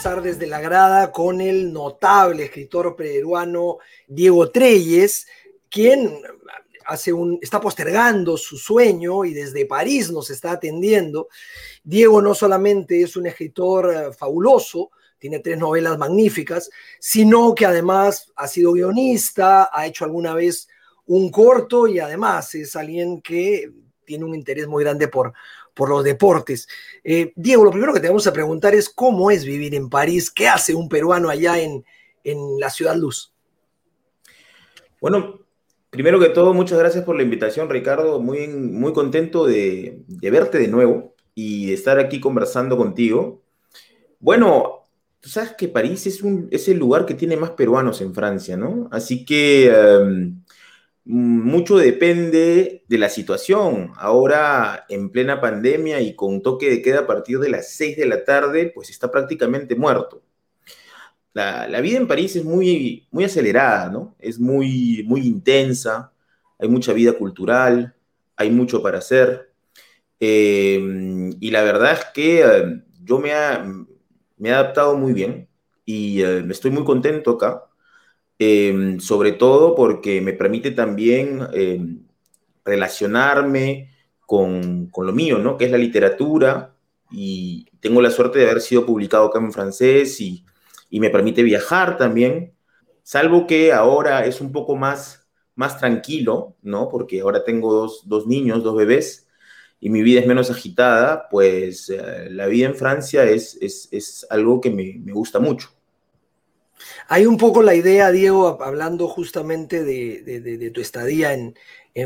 Desde la grada con el notable escritor peruano Diego Treyes, quien hace un, está postergando su sueño y desde París nos está atendiendo. Diego no solamente es un escritor eh, fabuloso, tiene tres novelas magníficas, sino que además ha sido guionista, ha hecho alguna vez un corto y además es alguien que tiene un interés muy grande por, por los deportes. Eh, Diego, lo primero que tenemos que preguntar es cómo es vivir en París, qué hace un peruano allá en, en la Ciudad Luz. Bueno, primero que todo, muchas gracias por la invitación, Ricardo. Muy, muy contento de, verte de nuevo y de estar aquí conversando contigo. Bueno, tú sabes que París es, un, es el lugar que tiene más peruanos en Francia, ¿no? Así que um, mucho depende de la situación. Ahora, en plena pandemia y con toque de queda a partir de las 6 de la tarde, pues está prácticamente muerto. La, vida en París es muy, muy acelerada, ¿no? Es muy, muy intensa, hay mucha vida cultural, hay mucho para hacer. Eh, y la verdad es que eh, yo me he adaptado muy bien y eh, estoy muy contento acá. Eh, sobre todo porque me permite también eh, relacionarme con, con, lo mío, ¿no? Que es la literatura y tengo la suerte de haber sido publicado acá en francés y, y me permite viajar también, salvo que ahora es un poco más, más tranquilo, ¿no? Porque ahora tengo dos, dos niños, dos bebés y mi vida es menos agitada, pues eh, la vida en Francia es, es, es algo que me, me gusta mucho. Hay un poco la idea, Diego, hablando justamente de, tu estadía en,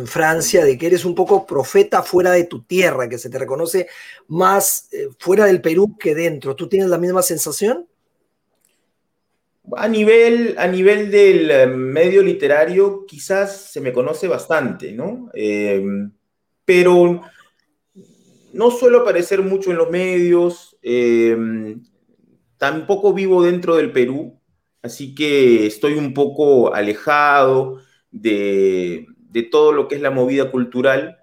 Francia, de que eres un poco profeta fuera de tu tierra, que se te reconoce más eh, fuera del Perú que dentro. ¿Tú tienes la misma sensación? A nivel, a nivel del eh, medio literario, quizás se me conoce bastante, ¿no? Eh, pero no suelo aparecer mucho en los medios, eh, tampoco vivo dentro del Perú, Así que estoy un poco alejado de, de todo lo que es la movida cultural.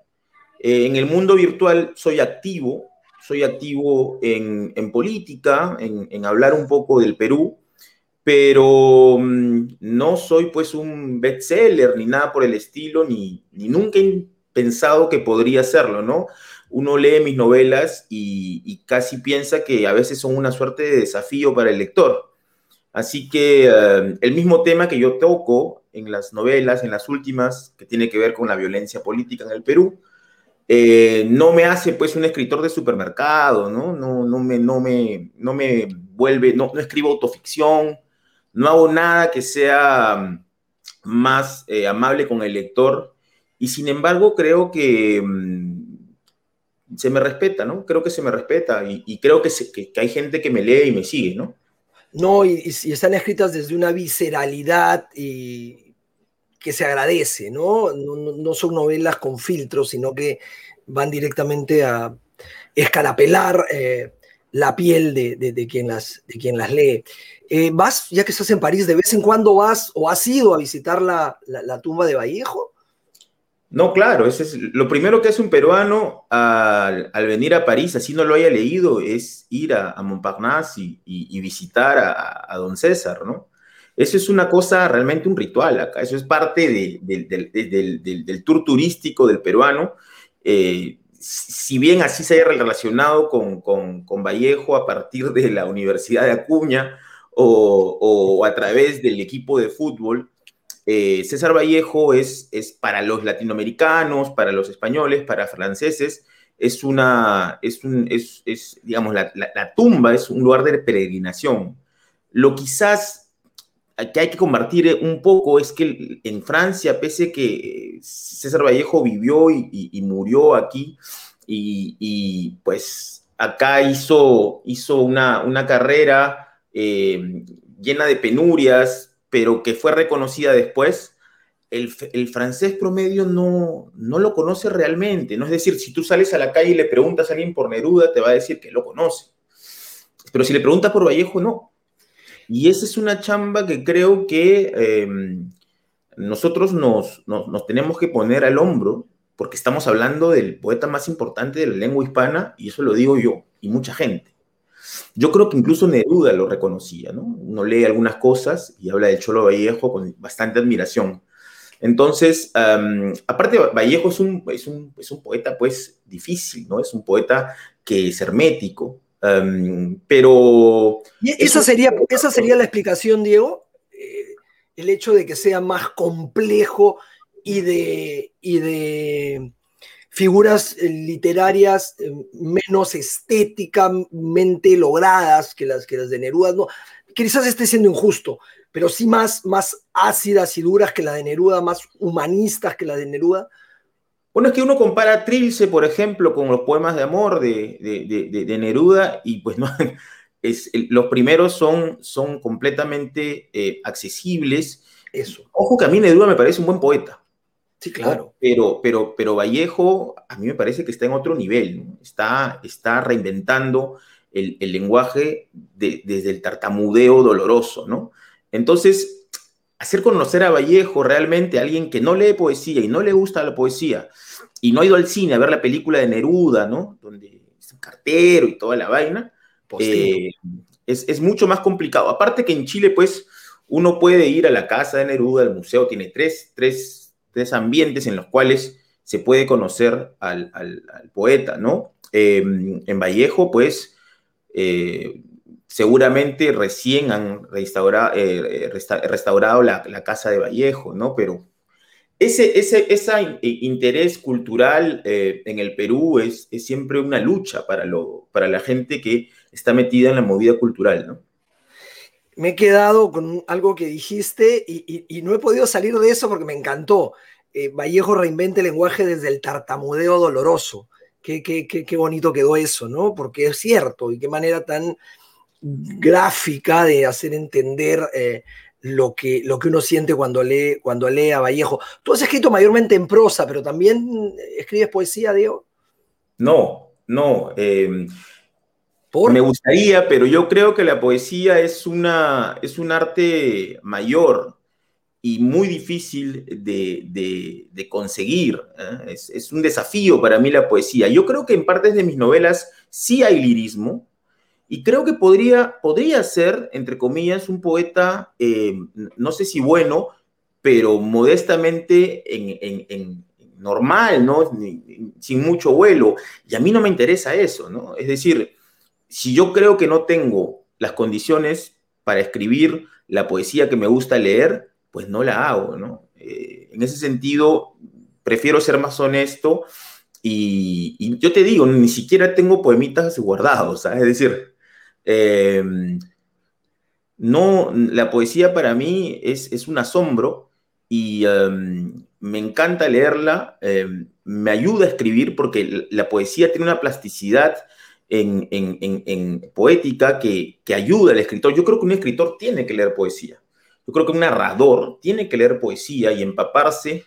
Eh, en el mundo virtual soy activo, soy activo en, en política, en, en, hablar un poco del Perú, pero mmm, no soy pues un bestseller ni nada por el estilo, ni, ni nunca he pensado que podría serlo, ¿no? Uno lee mis novelas y casi piensa que a veces son una suerte de desafío para el lector Así que uh, el mismo tema que yo toco en las novelas, en las últimas, que tiene que ver con la violencia política en el Perú, eh, no me hace pues un escritor de supermercado, ¿no? No, me, no, me, no me vuelve, no, no escribo autoficción, no hago nada que sea mm, más eh, amable con el lector y sin embargo creo que mmm, se me respeta, ¿no? Creo que se me respeta y, creo que, que hay gente que me lee y me sigue, ¿no? No, y, están escritas desde una visceralidad y que se agradece, ¿no? No, son novelas con filtros, sino que van directamente a escarapelar eh, la piel de, de, quien las, de quien las lee. Eh, ¿Vas, ya que estás en París, de vez en cuando vas o has ido a visitar la, la tumba de Vallejo? No, claro, ese es lo primero que hace un peruano al, al, venir a París, así no lo haya leído, es ir a, Montparnasse y, visitar a, don César, ¿no? Eso es una cosa, realmente un ritual acá, eso es parte de, de, de, del, del, tour turístico del peruano. Eh, si bien así se haya relacionado con, con, con, Vallejo a partir de la Universidad de Acuña o, o a través del equipo de fútbol, eh, César Vallejo es, para los latinoamericanos, para los españoles, para franceses, es una, es, un, es, digamos, la, tumba es un lugar de peregrinación. Lo quizás que hay que compartir un poco es que en Francia, pese que César Vallejo vivió y, murió aquí, y, pues acá hizo, hizo una, una carrera eh, llena de penurias, pero que fue reconocida después, el, francés promedio no, no lo conoce realmente. ¿no? Es decir, si tú sales a la calle y le preguntas a alguien por Neruda, te va a decir que lo conoce. Pero si le preguntas por Vallejo, no. Y esa es una chamba que creo que em, nosotros nos, nos, tenemos que poner al hombro, porque estamos hablando del poeta más importante de la lengua hispana, y eso lo digo yo, y mucha gente. Yo creo que incluso Neruda lo reconocía, ¿no? Uno lee algunas cosas y habla de Cholo Vallejo con bastante admiración. Entonces, aparte, Vallejo es un, es, un, es un, poeta, pues, difícil, ¿no? Es un poeta que es hermético, pero... ¿Y esa, sería, ¿Esa sería la explicación, Diego? Eh, el hecho de que sea más complejo y de, y de figuras eh, literarias eh, menos estéticamente logradas que las, que las de Neruda. No, quizás esté siendo injusto, pero sí más, más ácidas y duras que la de Neruda, más humanistas que la de Neruda. Bueno, es que uno compara Trilce, por ejemplo, con los poemas de amor de, Neruda y pues no, es, los primeros son, son completamente eh, accesibles. Eso. Ojo que a mí Neruda me parece un buen poeta. Sí, claro. Pero, pero, pero Vallejo a mí me parece que está en otro nivel, está, está reinventando el, lenguaje desde el tartamudeo doloroso, ¿no? Entonces, hacer conocer a Vallejo realmente a alguien que no lee poesía y no le gusta la poesía y no ha ido al cine a ver la película de Neruda, ¿no? Donde es un cartero y toda la vaina, eh, es, mucho más complicado. Aparte que en Chile, pues, uno puede ir a la casa de Neruda, el museo tiene tres, tres, tres ambientes en los cuales se puede conocer al, poeta, ¿no? Eh, en Vallejo, pues, eh, seguramente recién han restaurado, eh, restaurado la, casa de Vallejo, ¿no? Pero ese, ese interés cultural en el Perú es, es, siempre una lucha para, lo, para la gente que está metida en la movida cultural, ¿no? Me he quedado con algo que dijiste y, no he podido salir de eso porque me encantó. Eh, Vallejo reinventa el lenguaje desde el tartamudeo doloroso. Qué, qué, qué, qué, bonito quedó eso, ¿no? Porque es cierto y qué manera tan gráfica de hacer entender eh, lo, que, lo que uno siente cuando lee, cuando lee a Vallejo. Tú has escrito mayormente en prosa, pero también escribes poesía, Diego. No, no. Em, me gustaría, pero yo creo que la poesía es, una, es un arte mayor y muy difícil de, conseguir. ¿eh? Es, es, un desafío para mí la poesía. Yo creo que en partes de mis novelas sí hay lirismo, y creo que podría, podría ser, entre comillas, un poeta, eh, no sé si bueno, pero modestamente en, normal, ¿no? Sin mucho vuelo. Y a mí no me interesa eso, ¿no? Es decir, si yo creo que no tengo las condiciones para escribir la poesía que me gusta leer, pues no la hago, ¿no? Eh, en ese sentido, prefiero ser más honesto y, yo te digo, ni siquiera tengo poemitas guardados, ¿sabes? Es decir, Em, no, la poesía para mí es, un asombro y em, me encanta leerla, em, me ayuda a escribir porque la poesía tiene una plasticidad en, poética que, ayuda al escritor. Yo creo que un escritor tiene que leer poesía. Yo creo que un narrador tiene que leer poesía y empaparse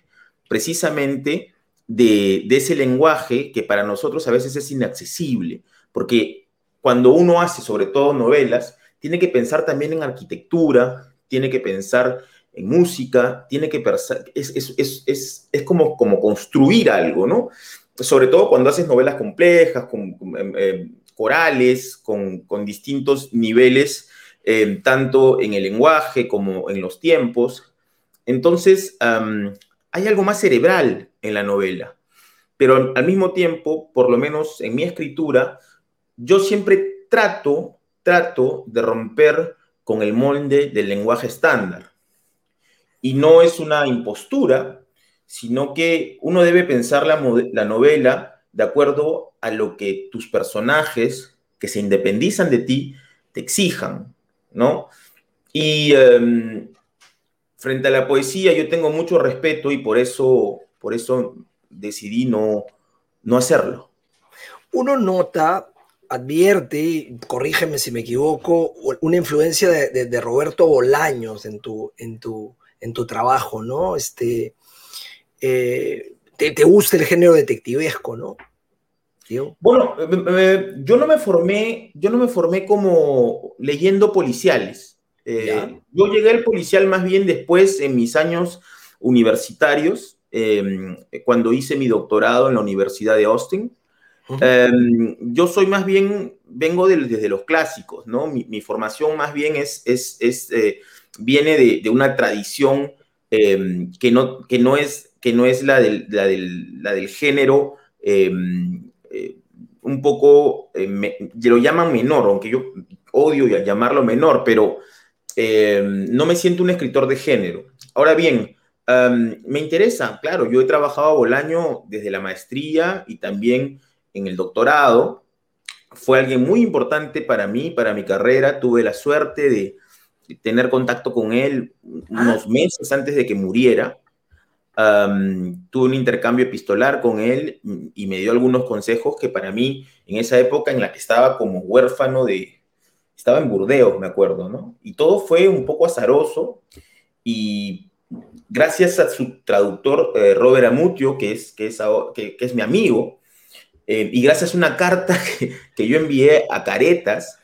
precisamente de, de ese lenguaje que para nosotros a veces es inaccesible, porque cuando uno hace sobre todo novelas, tiene que pensar también en arquitectura, tiene que pensar en música, tiene que pensar, es, es, como, como construir algo, ¿no? Sobre todo cuando haces novelas complejas, con, em, em, corales, con, distintos niveles, em, tanto en el lenguaje como en los tiempos. Entonces, hay algo más cerebral en la novela, pero al mismo tiempo, por lo menos en mi escritura, yo siempre trato, trato de romper con el molde del lenguaje estándar. Y no es una impostura, sino que uno debe pensar la, novela de acuerdo a lo que tus personajes que se independizan de ti te exijan, ¿no? Y em, frente a la poesía yo tengo mucho respeto y por eso, por eso decidí no, no hacerlo. Uno nota advierte, corrígeme si me equivoco, una influencia de, Roberto Bolaños en tu, en, tu, en tu trabajo, ¿no? Este, eh, te, gusta el género detectivesco, ¿no? Bueno, yo no me formé, yo no me formé como leyendo policiales. Eh, yo llegué al policial más bien después en mis años universitarios, em, cuando hice mi doctorado en la Universidad de Austin. Em, yo soy más bien, vengo desde los clásicos, ¿no? Mi, formación más bien es, es, es eh, viene de, una tradición em, que, no, que, no es, que no es la del, la del, la del género em, eh, un poco, eh, lo llaman menor, aunque yo odio llamarlo menor, pero no me siento un escritor de género. Ahora bien, me interesa, claro, yo he trabajado a Bolaño desde la maestría y también en el doctorado. Fue alguien muy importante para mí, para mi carrera. Tuve la suerte de tener contacto con él unos ah. meses antes de que muriera. Tuve un intercambio epistolar con él y me dio algunos consejos que para mí, en esa época en la que estaba como huérfano de... Estaba en Burdeos, me acuerdo, ¿no? Y todo fue un poco azaroso y gracias a su traductor eh, Robert Amutio, que es, que, es, que, que es mi amigo, eh, y gracias a una carta que, yo envié a Caretas,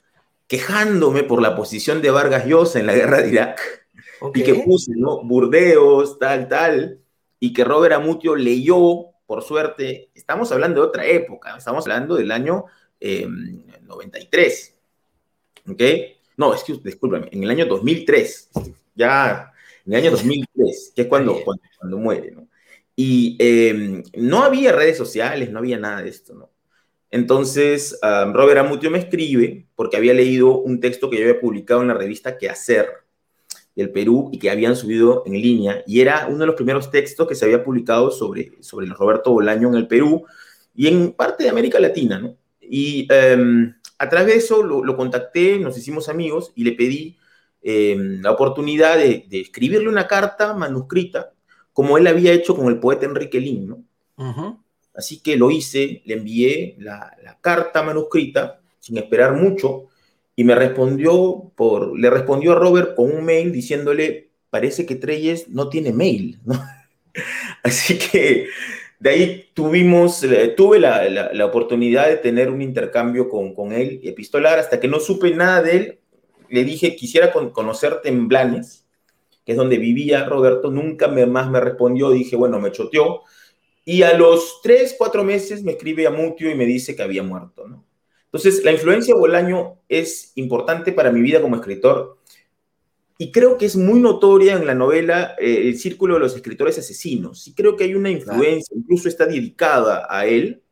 quejándome por la posición de Vargas Llosa en la guerra de Irak, y que puse, ¿no? Burdeos, tal, tal, y que Robert Amutio leyó, por suerte, estamos hablando de otra época, estamos hablando del año 93, em, ¿ok? No, es que, discúlpame, en el año 2003, ya, en el año 2003, que es cuando, cuando, cuando muere, ¿no? Y em, no había redes sociales, no había nada de esto, ¿no? Entonces, Robert Amutio me escribe porque había leído un texto que yo había publicado en la revista Que Hacer del Perú y que habían subido en línea. Y era uno de los primeros textos que se había publicado sobre, sobre Roberto Bolaño en el Perú y en parte de América Latina, ¿no? Y em, a través de eso lo, contacté, nos hicimos amigos y le pedí em, la oportunidad de, de, escribirle una carta manuscrita como él había hecho con el poeta Enrique Lin, ¿no? Así que lo hice, le envié la, carta manuscrita sin esperar mucho y me respondió por, le respondió a Robert con un mail diciéndole, parece que Treyes no tiene mail, ¿no? Así que de ahí tuvimos, eh, tuve la, oportunidad de tener un intercambio con, con, él epistolar hasta que no supe nada de él. Le dije, quisiera conocerte en Blanes que es donde vivía Roberto, nunca me, más me respondió, dije, bueno, me choteó. Y a los tres, cuatro meses me escribe a Mutio y me dice que había muerto, ¿no? Entonces, la influencia de Bolaño es importante para mi vida como escritor y creo que es muy notoria en la novela eh, El Círculo de los Escritores Asesinos. Sí creo que hay una influencia, incluso está dedicada a él,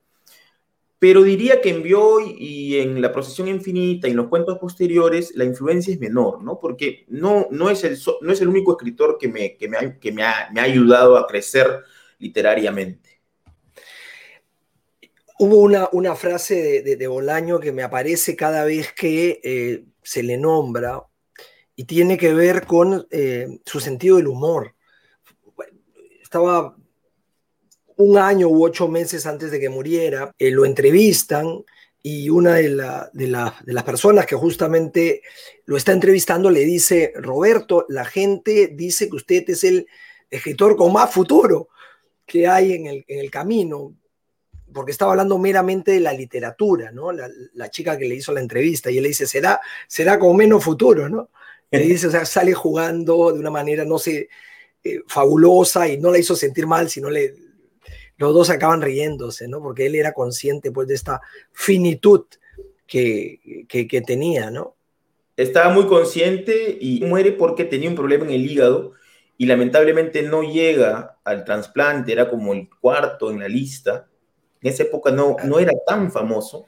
pero diría que en Bioy y en La Procesión Infinita y en los cuentos posteriores la influencia es menor, ¿no? Porque no, no, es, el, no es el único escritor que, me, que, me, ha, que me, ha, me, ha, ayudado a crecer literariamente. Hubo una, una frase de, de, Bolaño que me aparece cada vez que eh, se le nombra y tiene que ver con eh, su sentido del humor. Estaba un año u ocho meses antes de que muriera, eh, lo entrevistan y una de, las personas que justamente lo está entrevistando le dice, Roberto, la gente dice que usted es el escritor con más futuro que hay en el, camino, porque estaba hablando meramente de la literatura, ¿no? La, chica que le hizo la entrevista y él le dice, será, será con menos futuro, ¿no? Le dice, o sea, sale jugando de una manera, no sé, eh, fabulosa y no la hizo sentir mal, sino le, los dos acaban riéndose, ¿no? Porque él era consciente, pues, de esta finitud que, que, tenía, ¿no? Estaba muy consciente y muere porque tenía un problema en el hígado y lamentablemente no llega al trasplante, era como el cuarto en la lista. En esa época no, no era tan famoso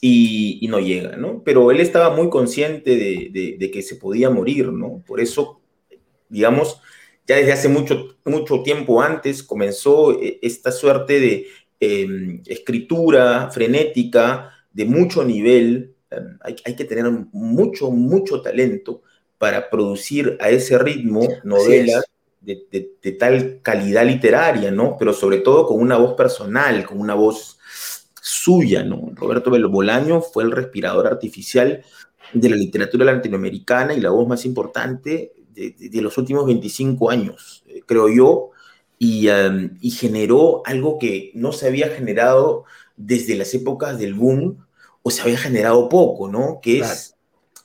y, y no llega, ¿no? Pero él estaba muy consciente de, de, de, que se podía morir, ¿no? Por eso, digamos, ya desde hace mucho, mucho tiempo antes comenzó eh, esta suerte de em, escritura frenética de mucho nivel. Em, hay, que tener mucho, mucho talento para producir a ese ritmo novelas de, tal calidad literaria, ¿no? Pero sobre todo con una voz personal, con una voz suya, ¿no? Roberto Bolaño fue el respirador artificial de la literatura latinoamericana y la voz más importante de, los últimos 25 años, eh, creo yo, y, y, generó algo que no se había generado desde las épocas del boom, o se había generado poco, ¿no? Que es,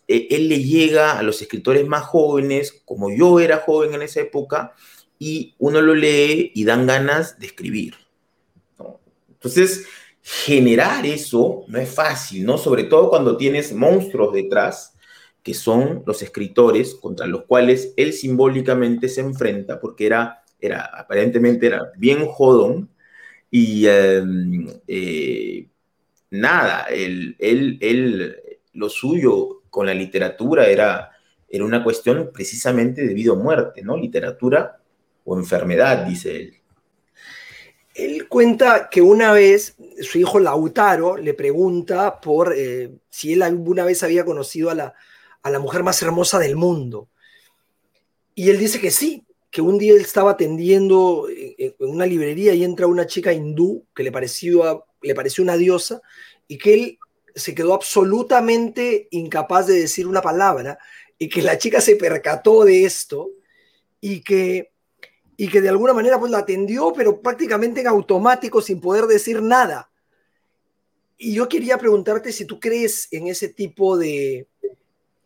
eh, él le llega a los escritores más jóvenes, como yo era joven en esa época, y uno lo lee y dan ganas de escribir. Entonces, generar eso no es fácil, ¿no? Sobre todo cuando tienes monstruos detrás, que son los escritores contra los cuales él simbólicamente se enfrenta, porque era, era aparentemente era bien jodón, y em, eh, nada, él, él, lo suyo con la literatura era, era una cuestión precisamente de vida o muerte, ¿no? Literatura o enfermedad, dice él. Él cuenta que una vez su hijo Lautaro le pregunta por eh, si él alguna vez había conocido a la, a la mujer más hermosa del mundo. Y él dice que sí, que un día él estaba atendiendo en una librería y entra una chica hindú que le pareció, le pareció una diosa y que él se quedó absolutamente incapaz de decir una palabra y que la chica se percató de esto y que, y que de alguna manera pues la atendió, pero prácticamente en automático sin poder decir nada. Y yo quería preguntarte si tú crees en ese tipo de,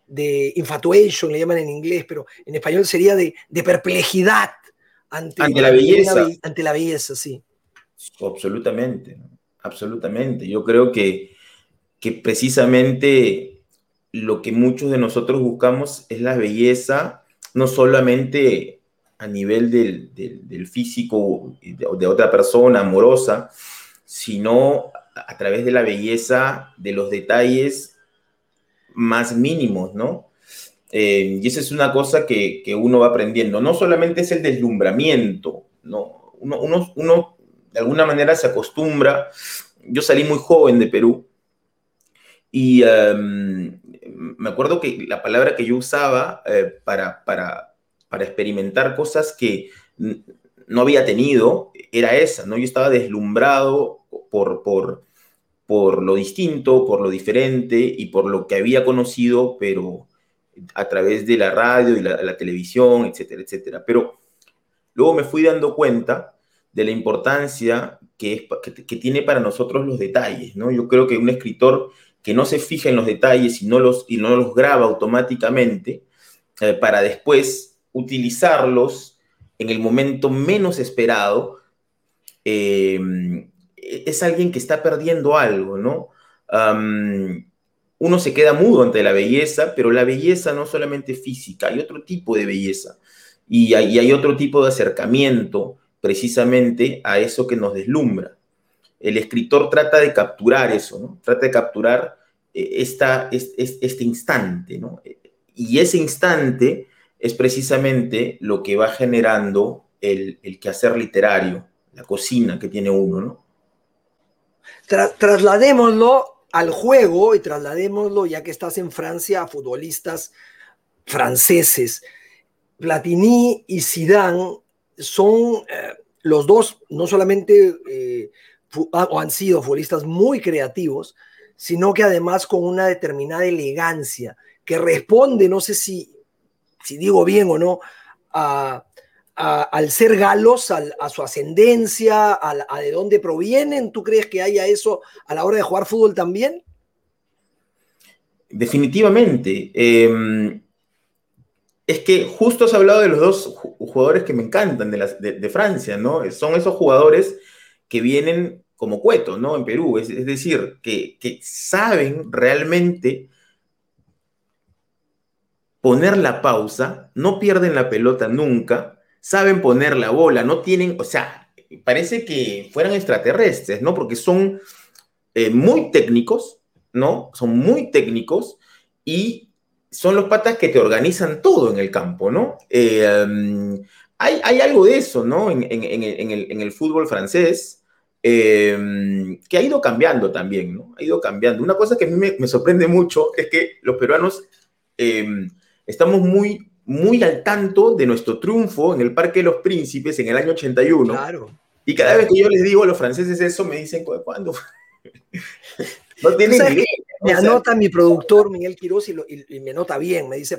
de infatuation, le llaman en inglés, pero en español sería de, perplejidad ante, la belleza. ante la belleza, sí. Absolutamente, absolutamente. Yo creo que, que precisamente lo que muchos de nosotros buscamos es la belleza, no solamente a nivel del, del, físico de, otra persona amorosa, sino a través de la belleza de los detalles más mínimos, ¿no? Eh, y esa es una cosa que, que, uno va aprendiendo. No solamente es el deslumbramiento, ¿no? Uno, uno, de alguna manera se acostumbra. Yo salí muy joven de Perú y em, me acuerdo que la palabra que yo usaba eh, para, para, para experimentar cosas que no había tenido era esa, ¿no? Yo estaba deslumbrado por, por, por lo distinto, por lo diferente y por lo que había conocido, pero a través de la radio y la, televisión, etcétera, etcétera. Pero luego me fui dando cuenta de la importancia que, que, tiene para nosotros los detalles, ¿no? Yo creo que un escritor que no se fija en los detalles y no los, y no los graba automáticamente, eh, para después utilizarlos en el momento menos esperado, eh, es alguien que está perdiendo algo, ¿no? uno se queda mudo ante la belleza, pero la belleza no solamente física, hay otro tipo de belleza y hay, hay otro tipo de acercamiento precisamente a eso que nos deslumbra. El escritor trata de capturar eso, ¿no? Trata de capturar eh, esta, este instante, ¿no? Y ese instante es precisamente lo que va generando el, el quehacer literario, la cocina que tiene uno, ¿no? trasladémoslo al juego y trasladémoslo, ya que estás en Francia, a futbolistas franceses. Platini y Zidane son eh, los dos, no solamente eh, han sido futbolistas muy creativos, sino que además con una determinada elegancia que responde, no sé si, si digo bien o no, a, al ser galos, a su ascendencia, a, de dónde provienen? ¿Tú crees que haya eso a la hora de jugar fútbol también? Definitivamente. Em, es que justo has hablado de los dos jugadores que me encantan de, Francia, ¿no? Son esos jugadores que vienen como cueto, ¿no? En Perú, es, decir, que, saben realmente poner la pausa, no pierden la pelota nunca, saben poner la bola, no tienen, o sea, parece que fueran extraterrestres, ¿no? Porque son eh, muy técnicos, ¿no? Son muy técnicos y son los patas que te organizan todo en el campo, ¿no? Eh, um, hay, algo de eso, ¿no? En, el, fútbol francés, eh, que ha ido cambiando también, ¿no? Ha ido cambiando. Una cosa que a mí me, me sorprende mucho es que los peruanos estamos muy muy al tanto de nuestro triunfo en el Parque de los Príncipes en el año 81. Claro. Y cada vez que yo les digo a los franceses eso, me dicen, ¿cuándo? No tiene idea. Me anota mi productor Miguel Quiroz y, me anota bien, me dice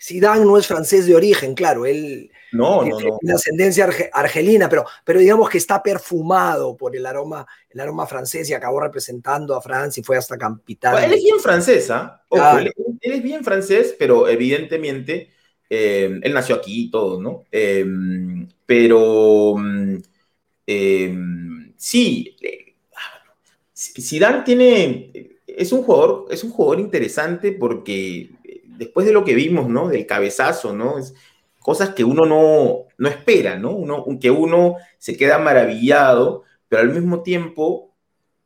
Zidane no es francés de origen, claro, él no, tiene ascendencia argelina, pero, pero digamos que está perfumado por el aroma, el aroma francés y acabó representando a Francia y fue hasta capital. él es bien francesa, ¿ah? él, es bien francés, pero evidentemente eh, él nació aquí y todo, ¿no? Em, pero mm, em, sí, eh, Zidane tiene es un jugador, es un jugador interesante porque eh, después de lo que vimos, ¿no? Del cabezazo, ¿no? Es cosas que uno no, no espera, ¿no? Uno, que uno se queda maravillado, pero al mismo tiempo,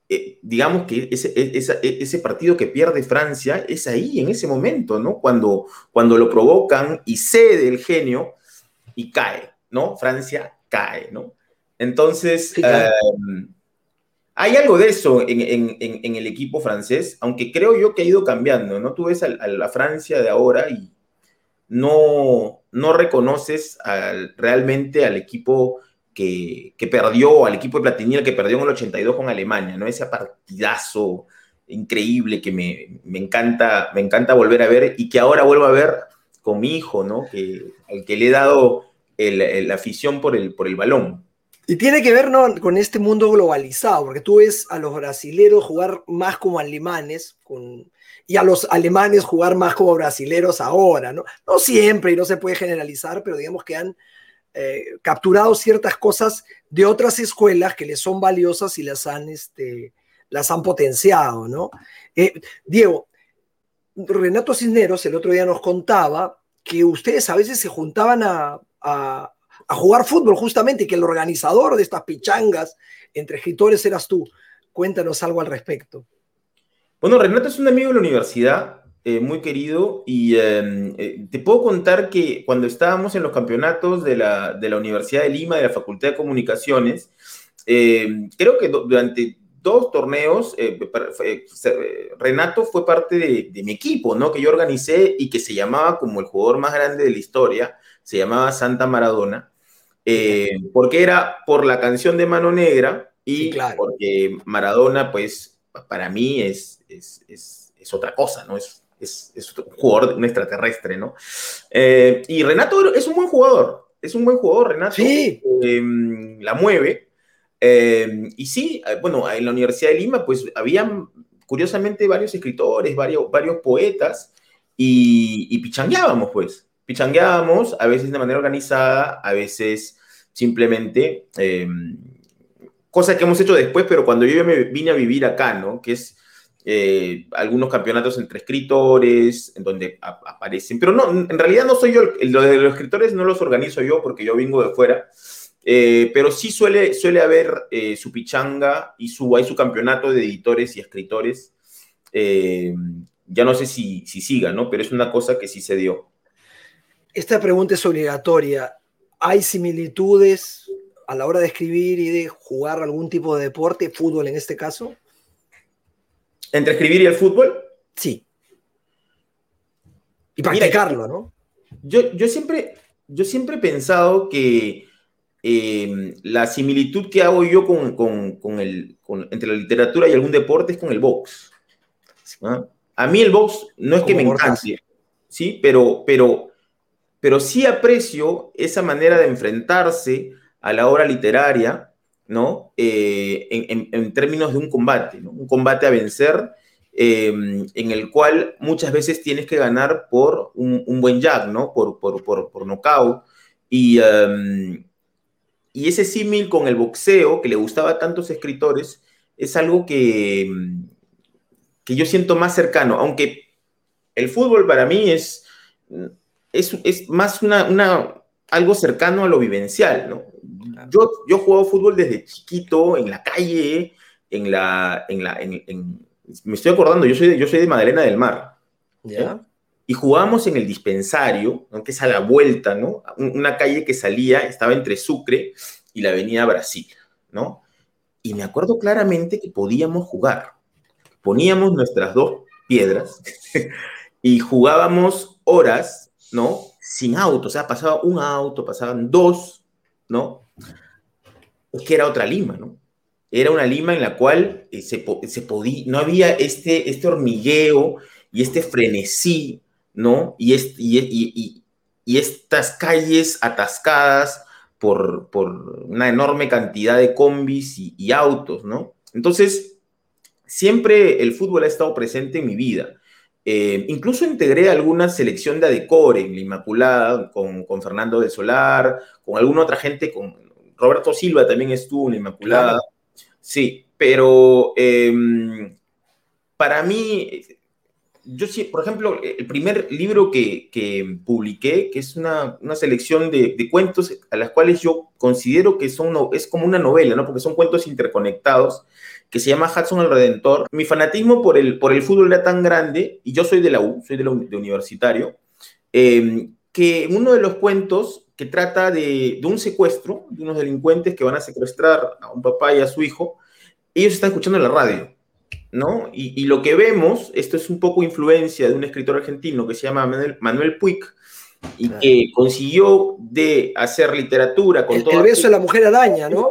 eh, digamos que ese, e, e, ese, partido que pierde Francia es ahí, en ese momento, ¿no? Cuando, cuando lo provocan y cede el genio y cae, ¿no? Francia cae, ¿no? Entonces, em, hay algo de eso en, el equipo francés, aunque creo yo que ha ido cambiando, ¿no? Tú ves a, la Francia de ahora y no, no reconoces realmente al equipo que, perdió, al equipo de Platini, el que perdió en el 82 con Alemania, ¿no? Ese partidazo increíble que me, encanta, me encanta volver a ver y que ahora vuelvo a ver con mi hijo, ¿no? Que, al que le he dado la afición por el, por el balón. Y tiene que ver ¿no? con este mundo globalizado, porque tú ves a los brasileros jugar más como alemanes con, y a los alemanes jugar más como brasileros ahora, ¿no? No siempre y no se puede generalizar, pero digamos que han eh, capturado ciertas cosas de otras escuelas que les son valiosas y las han, este, las han potenciado, ¿no? Eh, Diego, Renato Cisneros el otro día nos contaba que ustedes a veces se juntaban a a jugar fútbol justamente que el organizador de estas pichangas entre escritores eras tú. Cuéntanos algo al respecto. Bueno, Renato es un amigo de la universidad, eh, muy querido, y em, eh, te puedo contar que cuando estábamos en los campeonatos de la, de la Universidad de Lima, de la Facultad de Comunicaciones, em, creo que durante dos torneos, eh, Renato fue parte de, de, mi equipo, ¿no? Que yo organicé y que se llamaba como el jugador más grande de la historia, se llamaba Santa Maradona. Eh, porque era por la canción de Mano Negra y porque Maradona, pues, para mí es, es, es, otra cosa, ¿no? Es, es, un jugador, un extraterrestre, ¿no? Eh, y Renato es un buen jugador, es un buen jugador, Renato. Sí. Em, la mueve. Em, y sí, bueno, en la Universidad de Lima, pues, había curiosamente varios escritores, varios, varios poetas, y, y pichangueábamos, pues. Pichangueábamos, a veces de manera organizada, a veces simplemente, em, cosa que hemos hecho después, pero cuando yo me vine a vivir acá, ¿no? Que es eh, algunos campeonatos entre escritores, en donde aparecen, pero no, en realidad no soy yo, lo de los escritores no los organizo yo porque yo vengo de fuera, eh, pero sí suele, suele haber eh, su pichanga y su, hay su campeonato de editores y escritores. ya no sé si, si siga, ¿no? Pero es una cosa que sí se dio. Esta pregunta es obligatoria. ¿Hay similitudes a la hora de escribir y de jugar algún tipo de deporte, fútbol en este caso? ¿Entre escribir y el fútbol? Sí. Y practicarlo, ¿no? Yo, yo, siempre, yo siempre he pensado que em, la similitud que hago yo con, el, entre la literatura y algún deporte es con el box. A mí el box no es que me encante, ¿sí? Pero, pero pero sí aprecio esa manera de enfrentarse a la obra literaria, ¿no? Eh, en, términos de un combate, ¿no? Un combate a vencer, em, en el cual muchas veces tienes que ganar por un, buen jab, ¿no? Por, por, por, por knockout. Y, em, y ese símil con el boxeo, que le gustaba a tantos escritores, es algo que, que yo siento más cercano, aunque el fútbol para mí es es, más una, algo cercano a lo vivencial, ¿no? Yo, yo juego fútbol desde chiquito, en la calle, en la, en la, me estoy acordando, yo soy de, yo soy de Madalena del Mar. ¿Ya? Y jugábamos en el dispensario, aunque es a la vuelta, ¿no? Una calle que salía, estaba entre Sucre y la avenida Brasil, ¿no? Y me acuerdo claramente que podíamos jugar. Poníamos nuestras dos piedras y jugábamos horas ¿no? Sin auto, o sea, pasaba un auto, pasaban dos, ¿no? Es que era otra Lima, ¿no? Era una Lima en la cual eh, se, se podía, no había este, este hormigueo y este frenesí, ¿no? Y, y, y, estas calles atascadas por, por, una enorme cantidad de combis y, autos, ¿no? Entonces, siempre el fútbol ha estado presente en mi vida. Eh, incluso integré alguna selección de Adecore en la Inmaculada con, con, Fernando de Solar, con alguna otra gente, con Roberto Silva también estuvo en la Inmaculada. Sí, pero em, para mí, yo sí, por ejemplo, el primer libro que, que publiqué, que es una, una selección de, de, cuentos a las cuales yo considero que son, es como una novela, ¿no? Porque son cuentos interconectados, que se llama Hudson el Redentor. Mi fanatismo por el, por el fútbol era tan grande, y yo soy de la U, soy de, la, de universitario, eh, que uno de los cuentos que trata de, de, un secuestro, de unos delincuentes que van a secuestrar a un papá y a su hijo, ellos están escuchando la radio, ¿no? Y, y lo que vemos, esto es un poco influencia de un escritor argentino que se llama Manuel, Manuel Puig, y que consiguió de hacer literatura con el, el beso de la mujer araña, ¿no?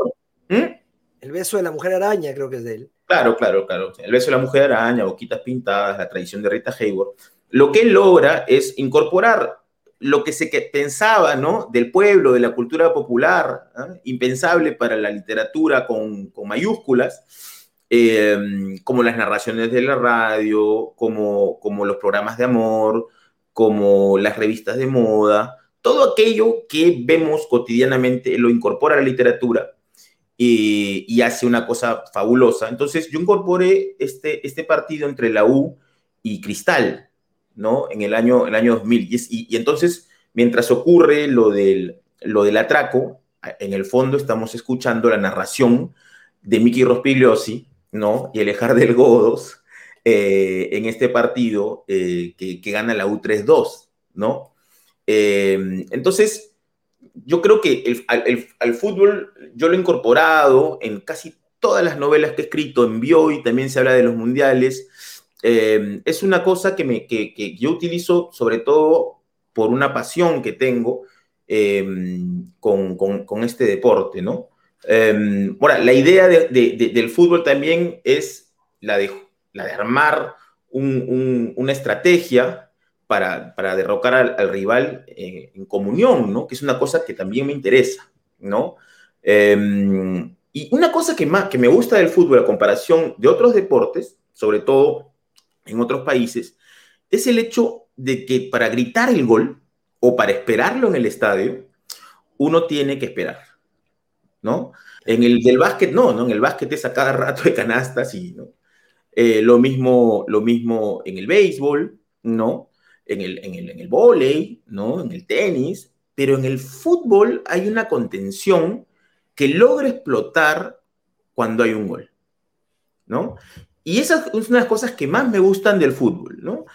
¿Mm? El beso de la mujer araña, creo que es de él. Claro, claro, claro. El beso de la mujer araña, Boquitas Pintadas, la tradición de Rita Hayworth. Lo que él logra es incorporar lo que se pensaba, ¿no? Del pueblo, de la cultura popular, ¿eh? impensable para la literatura con, con mayúsculas, eh, como las narraciones de la radio, como, como los programas de amor, como las revistas de moda, todo aquello que vemos cotidianamente lo incorpora a la literatura y, hace una cosa fabulosa. Entonces yo incorporé este, este partido entre la U y Cristal, ¿no? En el año, el año 2000. Y, y, entonces, mientras ocurre lo del, lo del atraco, en el fondo estamos escuchando la narración de Miki Rospigliosi, ¿no? Y Alejar del Godos eh, en este partido eh, que, que, gana la U3-2, ¿no? Eh, entonces, yo creo que el, al fútbol yo lo he incorporado en casi todas las novelas que he escrito, en y también se habla de los mundiales. Eh, es una cosa que, me, que, que, yo utilizo sobre todo por una pasión que tengo eh, con, con, con, este deporte, ¿no? Eh, la idea de, de, del fútbol también es la de, la de armar un, un, una estrategia para, para derrocar al, al rival eh, en comunión, ¿no? Que es una cosa que también me interesa, ¿no? Eh, y una cosa que, más, que me gusta del fútbol a comparación de otros deportes, sobre todo en otros países, es el hecho de que para gritar el gol o para esperarlo en el estadio, uno tiene que esperar, ¿no? En el del básquet, no, ¿no? En el básquet es a cada rato de canastas y. Eh, lo, mismo, lo mismo en el béisbol, ¿no? En el, en el, en el vóley, ¿no? En el tenis, pero en el fútbol hay una contención que logra explotar cuando hay un gol, ¿no? Y esa es una de las cosas que más me gustan del fútbol, ¿no?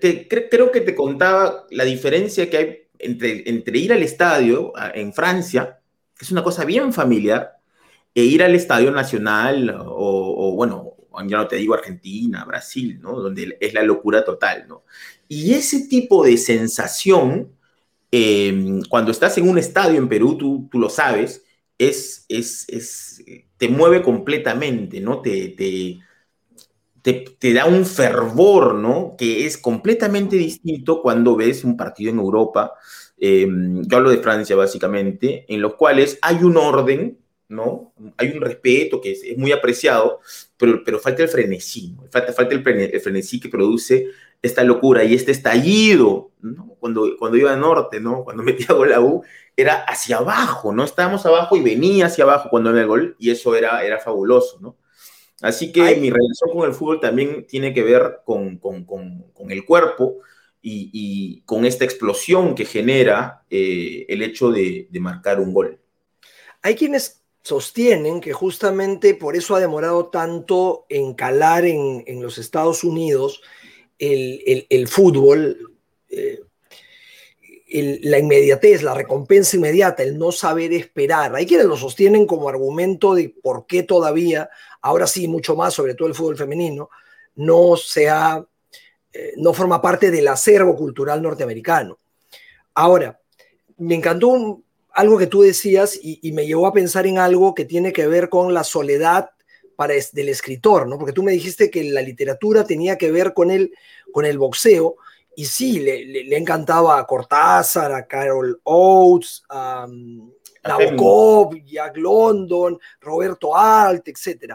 Te, cre creo que te contaba la diferencia que hay entre, entre ir al estadio en Francia, que es una cosa bien familiar, e ir al estadio nacional o, o bueno, ya no te digo Argentina, Brasil, ¿no? Donde es la locura total, ¿no? Y ese tipo de sensación, eh, cuando estás en un estadio en Perú, tú, tú lo sabes, es, es, es, te mueve completamente, ¿no? Te, te, te, te, da un fervor, ¿no? Que es completamente distinto cuando ves un partido en Europa. Eh, yo hablo de Francia, básicamente, en los cuales hay un orden, ¿no? Hay un respeto que es, es muy apreciado, pero, pero falta el frenesí, ¿no? falta, falta el, el, frenesí que produce esta locura y este estallido, ¿no? Cuando, cuando iba al norte, ¿no? Cuando metía gol la U, era hacia abajo, ¿no? Estábamos abajo y venía hacia abajo cuando era el gol y eso era, era fabuloso, ¿no? Así que Ay. mi relación con el fútbol también tiene que ver con, con, con, con el cuerpo y, y, con esta explosión que genera eh, el hecho de, de marcar un gol. Hay quienes sostienen que justamente por eso ha demorado tanto en calar en, en los Estados Unidos el, el, el fútbol, eh, la inmediatez, la recompensa inmediata, el no saber esperar. Hay quienes lo sostienen como argumento de por qué todavía, ahora sí, mucho más, sobre todo el fútbol femenino, no se ha, eh, no forma parte del acervo cultural norteamericano. Ahora, me encantó un, algo que tú decías y, y, me llevó a pensar en algo que tiene que ver con la soledad para del escritor, ¿no? Porque tú me dijiste que la literatura tenía que ver con el, con el boxeo, y sí, le, encantaba a Cortázar, a Carol Oates, a, Nabokov, Jack London, Roberto Alt, etc.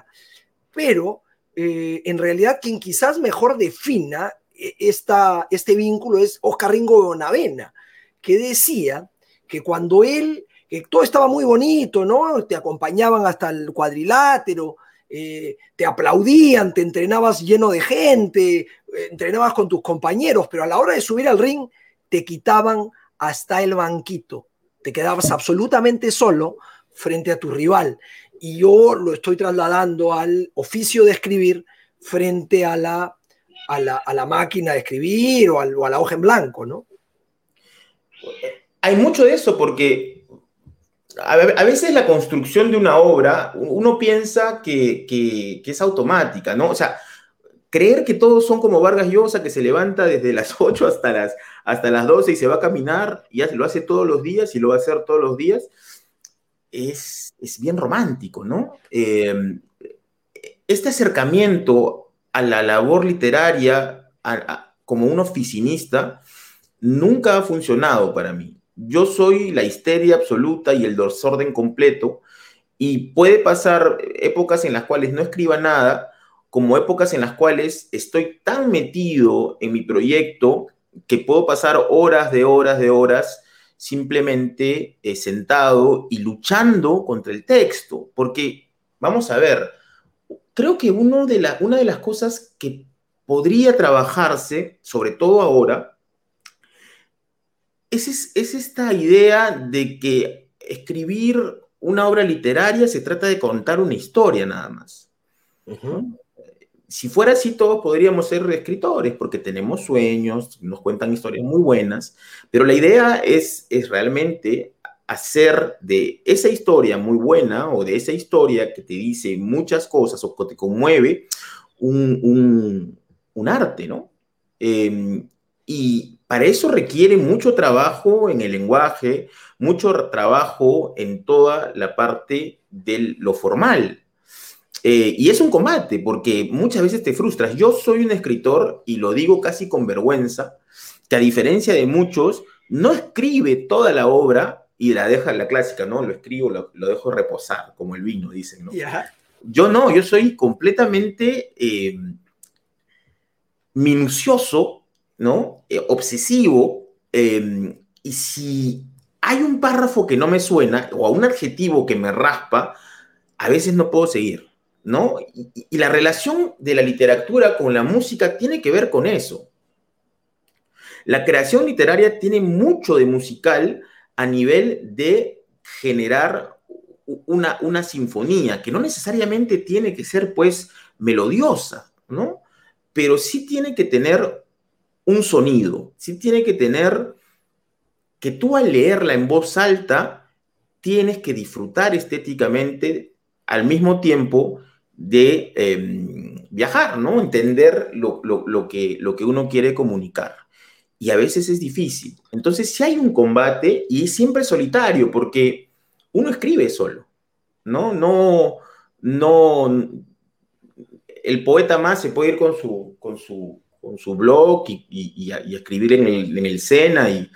Pero eh, en realidad quien quizás mejor defina eh, esta, este vínculo es Oscar Ringo Bonavena, que decía que cuando él, que todo estaba muy bonito, ¿no? Te acompañaban hasta el cuadrilátero, eh, te aplaudían, te entrenabas lleno de gente, entrenabas con tus compañeros, pero a la hora de subir al ring te quitaban hasta el banquito, te quedabas absolutamente solo frente a tu rival. Y yo lo estoy trasladando al oficio de escribir frente a la, a la, máquina de escribir o, a la hoja en blanco, ¿no? Hay mucho de eso porque a veces la construcción de una obra, uno piensa que, es automática, ¿no? O sea, creer que todos son como Vargas Llosa, que se levanta desde las 8 hasta las, hasta las 12 y se va a caminar, y lo hace todos los días y lo va a hacer todos los días, es, bien romántico, ¿no? Eh, este acercamiento a la labor literaria como un oficinista nunca ha funcionado para mí. Yo soy la histeria absoluta y el desorden completo, y puede pasar épocas en las cuales no escriba nada, como épocas en las cuales estoy tan metido en mi proyecto que puedo pasar horas de horas de horas simplemente eh, sentado y luchando contra el texto. Porque, vamos a ver, creo que uno de la, una de las cosas que podría trabajarse, sobre todo ahora, es, es esta idea de que escribir una obra literaria se trata de contar una historia nada más si fuera así, todos podríamos ser escritores, porque tenemos sueños, nos cuentan historias muy buenas, pero la idea es, es realmente hacer de esa historia muy buena o de esa historia que te dice muchas cosas o que te conmueve un, arte, ¿no? Em, y para eso requiere mucho trabajo en el lenguaje, mucho trabajo en toda la parte de lo formal, eh, y es un combate, porque muchas veces te frustras. Yo soy un escritor, y lo digo casi con vergüenza, que a diferencia de muchos, no escribe toda la obra y la deja en la clásica, ¿no? Lo escribo, lo, dejo reposar, como el vino, dicen, ¿no? Yo no, yo soy completamente eh, minucioso, ¿no? Eh, obsesivo, y si hay un párrafo que no me suena o un adjetivo que me raspa, a veces no puedo seguir. ¿no? Y, la relación de la literatura con la música tiene que ver con eso. La creación literaria tiene mucho de musical a nivel de generar una, una sinfonía, que no necesariamente tiene que ser, pues, melodiosa, ¿no? Pero sí tiene que tener un sonido, sí tiene que tener que tú al leerla en voz alta tienes que disfrutar estéticamente al mismo tiempo de em, viajar, ¿no? Entender lo, que, lo que uno quiere comunicar. Y a veces es difícil. Entonces, si hay un combate, y es siempre solitario, porque uno escribe solo, ¿no? No, no, el poeta más se puede ir con su, con su, con su blog y, escribir en el, en el Sena y,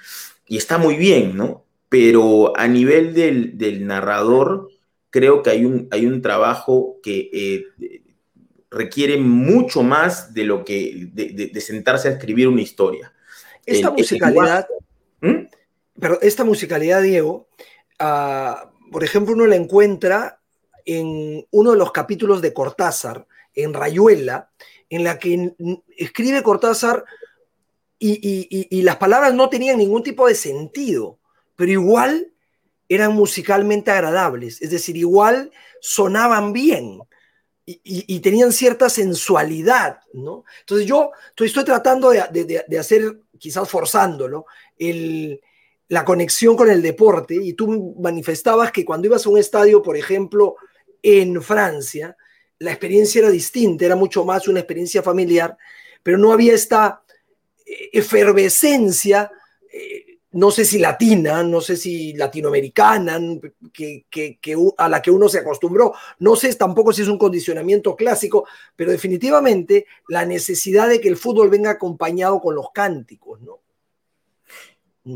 está muy bien, ¿no? Pero a nivel del, del narrador, creo que hay un, hay un trabajo que eh, requiere mucho más de lo que de, sentarse a escribir una historia. Esta musicalidad, ¿Mm? pero esta musicalidad, Diego, ah, por ejemplo, uno la encuentra en uno de los capítulos de Cortázar, en Rayuela, en la que escribe Cortázar y, las palabras no tenían ningún tipo de sentido, pero igual eran musicalmente agradables, es decir, igual sonaban bien y, tenían cierta sensualidad, ¿no? Entonces yo estoy, tratando de, hacer, quizás forzándolo, la conexión con el deporte y tú manifestabas que cuando ibas a un estadio, por ejemplo, en Francia, la experiencia era distinta, era mucho más una experiencia familiar, pero no había esta eh, efervescencia eh, no sé si latina, no sé si latinoamericana, que, a la que uno se acostumbró. No sé tampoco si es un condicionamiento clásico, pero definitivamente la necesidad de que el fútbol venga acompañado con los cánticos, ¿no?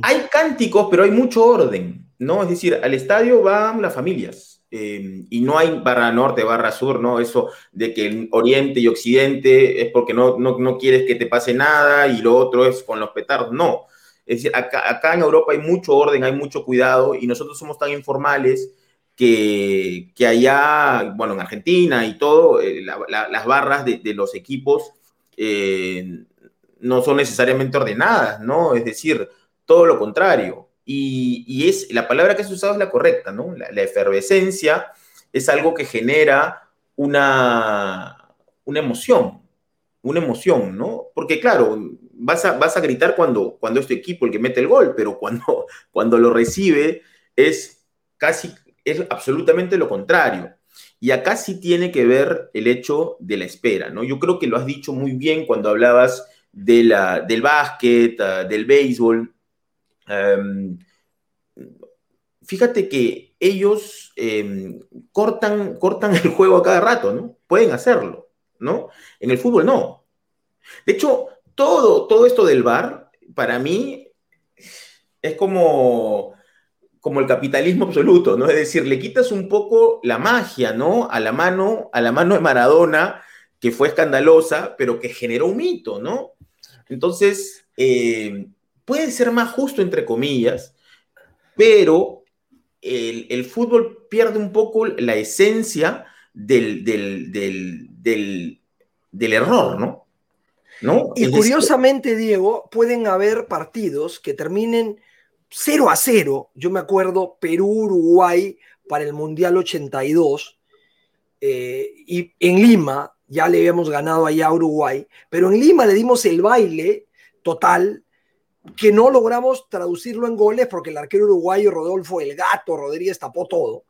Hay cánticos, pero hay mucho orden, ¿no? Es decir, al estadio van las familias. Eh, y no hay barra norte, barra sur, ¿no? Eso de que el oriente y occidente es porque no, no, no quieres que te pase nada y lo otro es con los petardos. No, es decir, acá, en Europa hay mucho orden, hay mucho cuidado y nosotros somos tan informales que, que allá, bueno, en Argentina y todo, eh, las barras de, los equipos eh, no son necesariamente ordenadas, ¿no? Es decir, todo lo contrario. Y, es, la palabra que has usado es la correcta, ¿no? La, efervescencia es algo que genera una, una emoción, una emoción, ¿no? Porque claro, vas a, vas a gritar cuando, cuando es tu equipo el que mete el gol, pero cuando, cuando lo recibe es casi, es absolutamente lo contrario. Y acá sí tiene que ver el hecho de la espera, ¿no? Yo creo que lo has dicho muy bien cuando hablabas de la, del básquet, ah, del béisbol. Em, fíjate que ellos em, cortan, cortan el juego a cada rato, ¿no? Pueden hacerlo, ¿no? En el fútbol no. De hecho, todo, todo esto del bar, para mí, es como, como el capitalismo absoluto, ¿no? Es decir, le quitas un poco la magia, ¿no? A la mano, a la mano de Maradona, que fue escandalosa, pero que generó un mito, ¿no? Entonces, eh, puede ser más justo, entre comillas, pero el, fútbol pierde un poco la esencia del, del error, ¿no? Y curiosamente, Diego, pueden haber partidos que terminen 0 a 0. Yo me acuerdo Perú-Uruguay para el Mundial 82. Eh, y en Lima ya le habíamos ganado allá a Uruguay, pero en Lima le dimos el baile total que no logramos traducirlo en goles porque el arquero uruguayo Rodolfo el Gato Rodríguez tapó todo.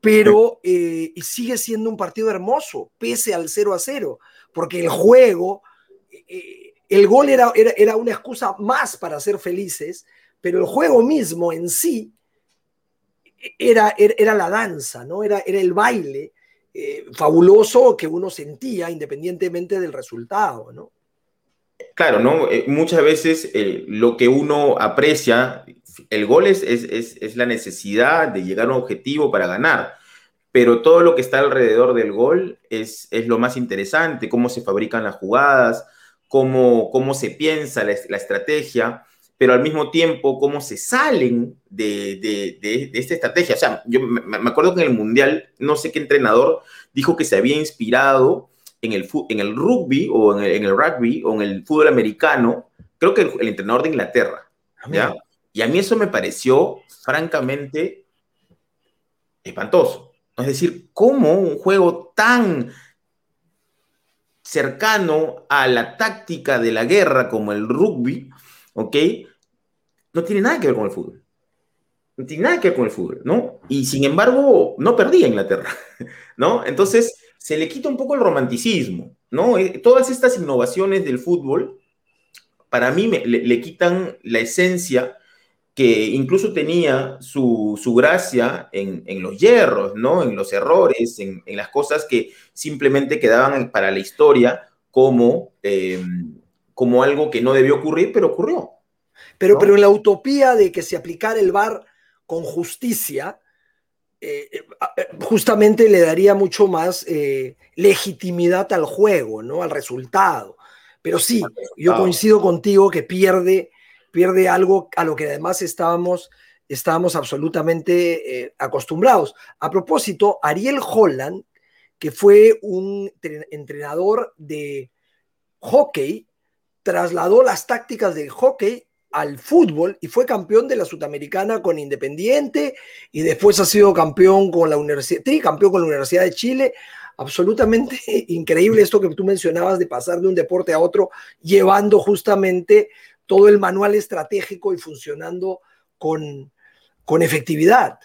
Pero eh, sigue siendo un partido hermoso, pese al 0 a 0, porque el juego, eh, el gol era, era, una excusa más para ser felices, pero el juego mismo en sí era, era, la danza, ¿no? Era, era el baile eh, fabuloso que uno sentía independientemente del resultado, ¿no? Claro, ¿no? Eh, muchas veces lo que uno aprecia, el gol es, es, es, la necesidad de llegar a un objetivo para ganar pero todo lo que está alrededor del gol es, lo más interesante, cómo se fabrican las jugadas, cómo, cómo se piensa la, estrategia, pero al mismo tiempo cómo se salen de, de, esta estrategia. O sea, yo me, acuerdo que en el Mundial, no sé qué entrenador dijo que se había inspirado en el, en el rugby o en el, rugby o en el fútbol americano, creo que el, entrenador de Inglaterra. Ah, ¿ya? Y a mí eso me pareció francamente espantoso. Es decir, cómo un juego tan cercano a la táctica de la guerra como el rugby, ¿ok? No tiene nada que ver con el fútbol. No tiene nada que ver con el fútbol, ¿no? Y sin embargo, no perdía Inglaterra, ¿no? Entonces, se le quita un poco el romanticismo, ¿no? Eh, todas estas innovaciones del fútbol, para mí le quitan la esencia que incluso tenía su, gracia en, los hierros, ¿no? En los errores, en, las cosas que simplemente quedaban para la historia como, eh, como algo que no debió ocurrir, pero ocurrió. Pero, pero en la utopía de que se aplicara el VAR con justicia, eh, eh, justamente le daría mucho más legitimidad al juego, ¿no? Al resultado. Pero sí, yo coincido contigo que pierde pierde algo a lo que además estábamos, estábamos absolutamente eh, acostumbrados. A propósito, Ariel Holland, que fue un entrenador de hockey, trasladó las tácticas del hockey al fútbol y fue campeón de la Sudamericana con Independiente y después ha sido campeón con la Universidad, campeón con la Universidad de Chile. Absolutamente increíble esto que tú mencionabas de pasar de un deporte a otro, llevando justamente todo el manual estratégico y funcionando con, con efectividad.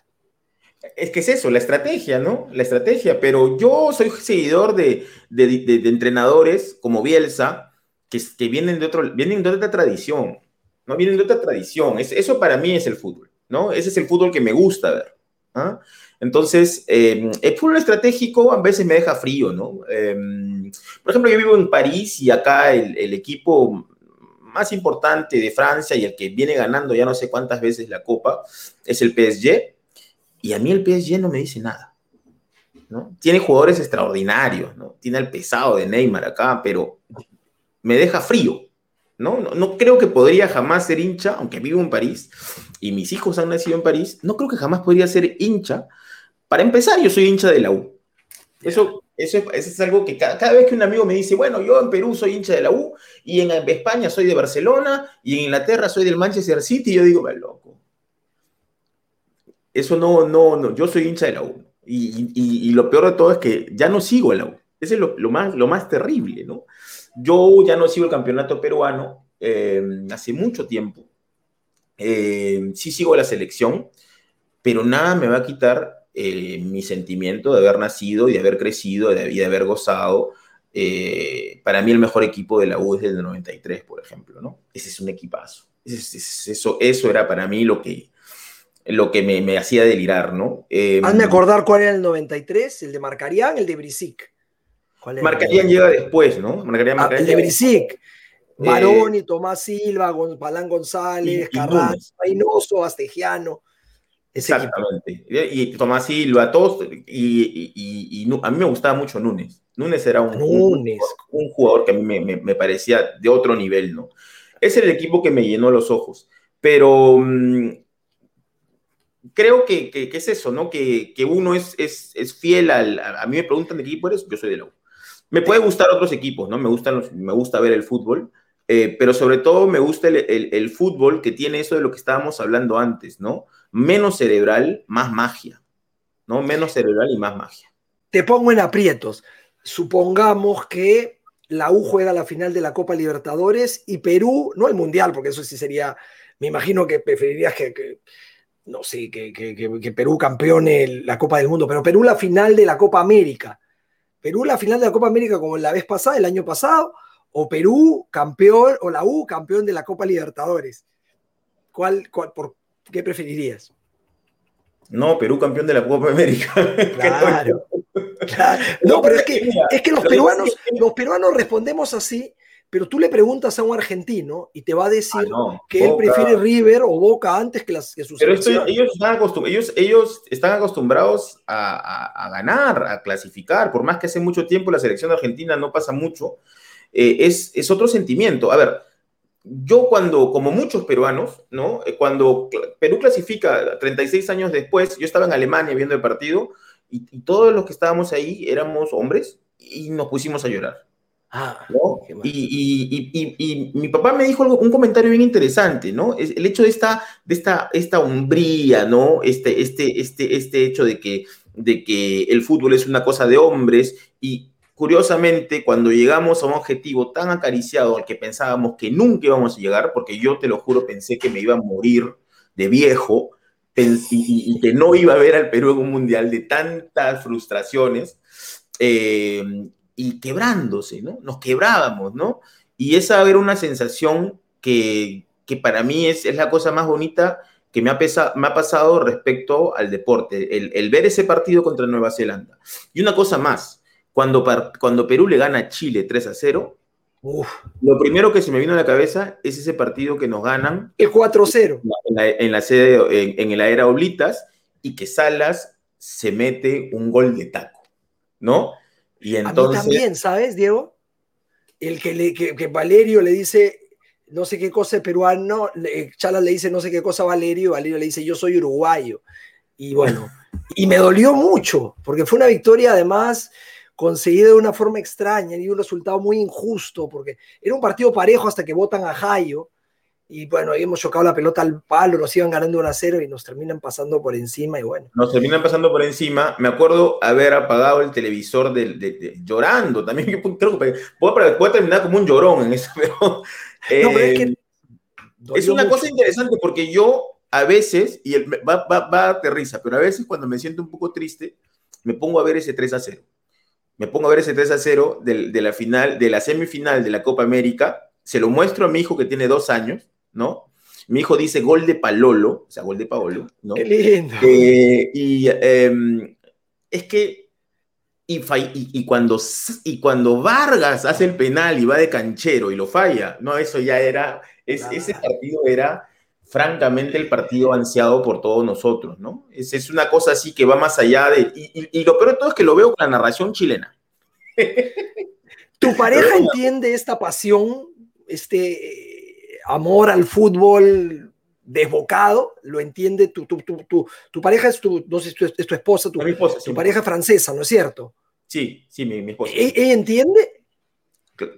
Es que es eso, la estrategia, ¿no? La estrategia, pero yo soy seguidor de, de, entrenadores como Bielsa, que, que, vienen, de otro, vienen de otra tradición, ¿no? Vienen de otra tradición. eso para mí es el fútbol, ¿no? Ese es el fútbol que me gusta ver. ¿ah? Entonces, eh, el fútbol estratégico a veces me deja frío, ¿no? Em, por ejemplo, yo vivo en París y acá el, equipo más importante de Francia y el que viene ganando ya no sé cuántas veces la Copa es el PSG. Y a mí el PSG no me dice nada. ¿no? Tiene jugadores extraordinarios, ¿no? Tiene el pesado de Neymar acá, pero me deja frío. ¿No? No, no creo que podría jamás ser hincha, aunque vivo en París y mis hijos han nacido en París, no creo que jamás podría ser hincha para empezar, yo soy hincha de la U. Eso, eso, es, algo que cada, vez que un amigo me dice, bueno, yo en Perú soy hincha de la U, y en España soy de Barcelona, y en Inglaterra soy del Manchester City, yo digo, loco. Eso no, no, no, yo soy hincha de la U. Y, lo peor de todo es que ya no sigo a la U. Ese es lo, más, lo más terrible, ¿no? Yo ya no sigo el campeonato peruano eh, hace mucho tiempo. Eh, sí sigo la selección, pero nada me va a quitar eh, mi sentimiento de haber nacido y de haber crecido y de, haber gozado. Para mí el mejor equipo de la U es del 93, por ejemplo, ¿no? Ese es un equipazo. eso, eso era para mí lo que, lo que me, hacía delirar, ¿no? Hazme acordar cuál era el 93, el de Marcarián, el de Brisic. Marcarián llega después, ¿no? Ah, el de Brisic. Maroni, Tomás Silva, Balán González, Carrasco, Reynoso, Astegiano. Exactamente. Y Tomás Silva, todos, y, a mí me gustaba mucho Núñez. Núñez era un, un, jugador que a mí me, parecía de otro nivel, ¿no? Es el equipo que me llenó los ojos. Pero mm, creo que, es eso, ¿no? Que, uno es, es, fiel al. A, mí me preguntan de qué equipo eres, yo soy de la U. Me puede gustar otros equipos, ¿no? Me, gustan me gusta ver el fútbol, eh, pero sobre todo me gusta el, el fútbol que tiene eso de lo que estábamos hablando antes, ¿no? menos cerebral, más magia, ¿no? Menos cerebral y más magia. Te pongo en aprietos. Supongamos que la U juega la final de la Copa Libertadores y Perú, no el Mundial, porque eso sí sería, me imagino que preferirías que, no sé, que, que, Perú campeone la Copa del Mundo, pero Perú la final de la Copa América. Perú la final de la Copa América como la vez pasada, el año pasado, o Perú campeón, o la U campeón de la Copa Libertadores. ¿Cuál, cuál, por, ¿Qué preferirías? No, Perú campeón de la Copa América. Claro. No, pero es que, es que los peruanos, los peruanos respondemos así, pero tú le preguntas a un argentino y te va a decir ah, que él prefiere River o Boca antes que, las, que sus Pero ellos, están ellos, ellos están acostumbrados a, ganar, a clasificar, por más que hace mucho tiempo la selección argentina no pasa mucho, eh, es, es otro sentimiento. A ver, yo cuando, como muchos peruanos, ¿no? Eh, cuando Perú clasifica 36 años después, yo estaba en Alemania viendo el partido y, todos los que estábamos ahí éramos hombres y nos pusimos a llorar. Ah, y, mi papá me dijo un comentario bien interesante, ¿no? Es el hecho de esta, de esta, esta umbría, ¿no? Este, este, este, este hecho de que, de que el fútbol es una cosa de hombres y, curiosamente, cuando llegamos a un objetivo tan acariciado al que pensábamos que nunca íbamos a llegar, porque yo te lo juro, pensé que me iba a morir de viejo y, que no iba a ver al Perú en un mundial de tantas frustraciones eh, y quebrándose, ¿no? Nos quebrábamos, ¿no? Y esa era una sensación que, para mí es, es, la cosa más bonita que me ha, me ha pasado respecto al deporte, el, el ver ese partido contra Nueva Zelanda. Y una cosa más, cuando, cuando Perú le gana a Chile 3 a 0, lo primero que se me vino a la cabeza es ese partido que nos ganan. El 4-0. En la, sede, en, la era Oblitas, y que Salas se mete un gol de taco, ¿no? Y entonces. A mí también, ¿sabes, Diego? El que, le, que, Valerio le dice no sé qué cosa es peruano, Chalas le dice no sé qué cosa a Valerio, y Valerio le dice yo soy uruguayo. Y bueno, y me dolió mucho, porque fue una victoria además conseguido de una forma extraña y un resultado muy injusto, porque era un partido parejo hasta que votan a Jayo. Y bueno, ahí hemos chocado la pelota al palo, nos iban ganando 1 a 0 y nos terminan pasando por encima. Y bueno. Nos terminan pasando por encima. Me acuerdo haber apagado el televisor de, llorando. También yo creo que puedo, terminar como un llorón en eso, pero. es, eh, es una cosa interesante porque yo a veces, y va, va, va a risa, pero a veces cuando me siento un poco triste, me pongo a ver ese 3 a 0 me pongo a ver ese 3 a 0 de, la final, de la semifinal de la Copa América, se lo muestro a mi hijo que tiene dos años, ¿no? Mi hijo dice gol de Palolo, o sea, gol de Paolo, ¿no? Qué lindo. Eh, y em, es que, y, y, cuando, y cuando Vargas hace el penal y va de canchero y lo falla, no, eso ya era, ese partido era francamente el partido ansiado por todos nosotros, ¿no? Es, es una cosa así que va más allá de... Y, y, lo peor de todo es que lo veo con la narración chilena. ¿Tu pareja entiende esta pasión, este amor al fútbol desbocado? ¿Lo entiende? Tu, tu, tu, tu pareja es tu, no sé, es tu esposa, tu, esposa, tu pareja francesa, ¿no es cierto? Sí, sí, mi, mi esposa. ¿E, ¿Ella entiende?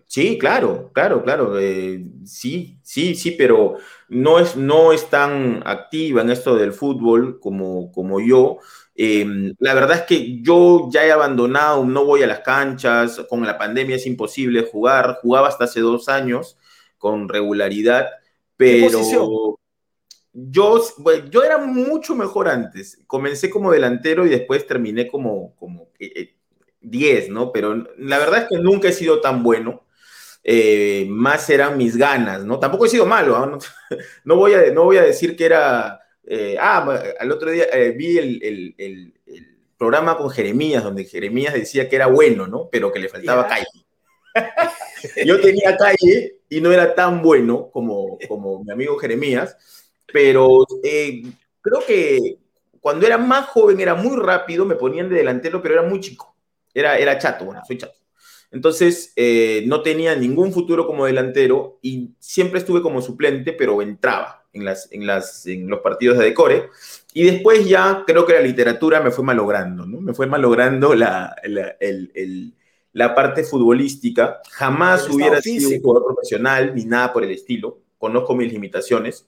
Sí, claro, claro, claro. Eh, sí, sí, sí, pero no es, no es tan activa en esto del fútbol como, como yo. Em, la verdad es que yo ya he abandonado, no voy a las canchas, con la pandemia es imposible jugar, jugaba hasta hace dos años con regularidad, pero yo, yo era mucho mejor antes. Comencé como delantero y después terminé como, como eh, 10, ¿no? Pero la verdad es que nunca he sido tan bueno. Eh, más eran mis ganas, ¿no? Tampoco he sido malo, ¿no? voy, a, no voy a decir que era... Eh, ah, al otro día eh, vi el, el, programa con Jeremías, donde Jeremías decía que era bueno, ¿no? Pero que le faltaba calle. Yo tenía calle y no era tan bueno como, como mi amigo Jeremías, pero creo que cuando era más joven era muy rápido, me ponían de delantero, pero era muy chico. Era, era chato, bueno, soy chato. Entonces, eh, no tenía ningún futuro como delantero y siempre estuve como suplente, pero entraba en, las, en, las, en los partidos de decore. Y después ya creo que la literatura me fue malogrando, ¿no? Me fue malogrando la, la, el, la parte futbolística. Jamás hubiera sido un jugador profesional ni nada por el estilo. Conozco mis limitaciones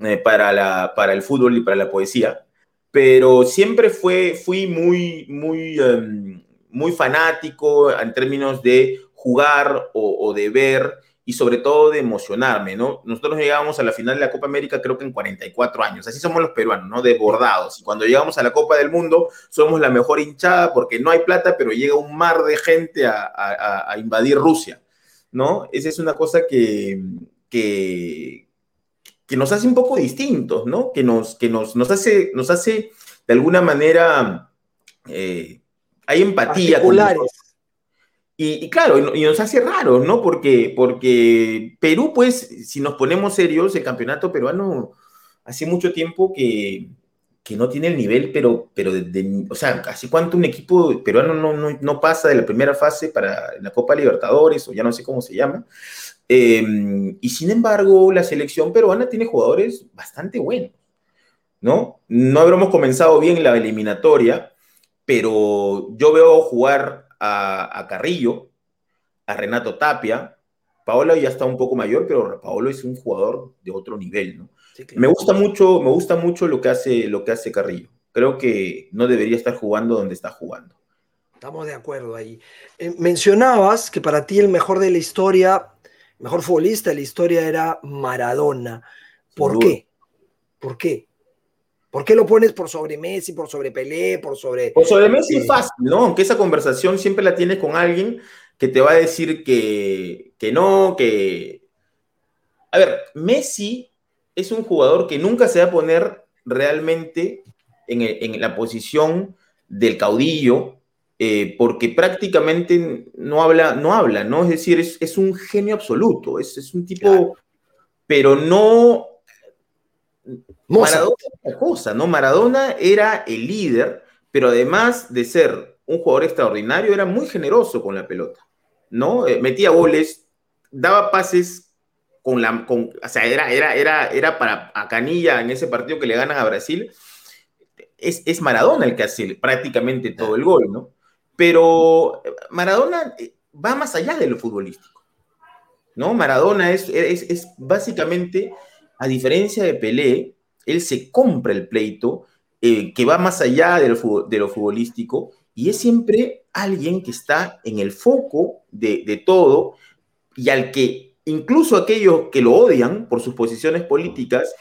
eh, para, la, para el fútbol y para la poesía. Pero siempre fue, fui muy, muy... Em, muy fanático en términos de jugar o, de ver y sobre todo de emocionarme, ¿no? Nosotros llegamos a la final de la Copa América creo que en 44 años, así somos los peruanos, ¿no? Desbordados. Y cuando llegamos a la Copa del Mundo somos la mejor hinchada porque no hay plata, pero llega un mar de gente a, invadir Rusia, ¿no? Esa es una cosa que, que, que, nos hace un poco distintos, ¿no? Que nos, que nos, nos, hace, nos hace de alguna manera... Eh, hay empatía. Con y, y, claro, y, nos hace raro, ¿no? Porque, porque Perú, pues, si nos ponemos serios, el campeonato peruano hace mucho tiempo que, que no tiene el nivel, pero, pero de, o sea, ¿hace cuánto un equipo peruano no, no, no, pasa de la primera fase para la Copa Libertadores, o ya no sé cómo se llama? Em, y sin embargo, la selección peruana tiene jugadores bastante buenos, ¿no? No habremos comenzado bien la eliminatoria, pero yo veo jugar a, Carrillo, a Renato Tapia. Paolo ya está un poco mayor, pero Paolo es un jugador de otro nivel, ¿no? Me gusta mucho, me gusta mucho lo que hace, lo que hace Carrillo. Creo que no debería estar jugando donde está jugando. Estamos de acuerdo ahí. Eh, mencionabas que para ti el mejor de la historia, mejor futbolista de la historia era Maradona. ¿Por qué? ¿Por qué? ¿Por qué lo pones por sobre Messi, por sobre Pelé, por sobre... Por sobre Messi es fácil, ¿no? Aunque esa conversación siempre la tienes con alguien que te va a decir que, que no, que... A ver, Messi es un jugador que nunca se va a poner realmente en, la posición del caudillo, eh, porque prácticamente no habla, no habla, ¿no? Es decir, es, un genio absoluto, es, es un tipo, pero no Maradona cosa, ¿no? Maradona era el líder, pero además de ser un jugador extraordinario, era muy generoso con la pelota, ¿no? Eh, metía goles, daba pases con la. Con, o sea, era, era, era, era para a Canilla en ese partido que le ganan a Brasil. Es, es Maradona el que hace prácticamente todo el gol, ¿no? Pero Maradona eh, va más allá de lo futbolístico, ¿no? Maradona es, es, es básicamente a diferencia de Pelé, él se compra el pleito eh, que va más allá de lo, de futbolístico y es siempre alguien que está en el foco de, todo y al que incluso aquellos que lo odian por sus posiciones políticas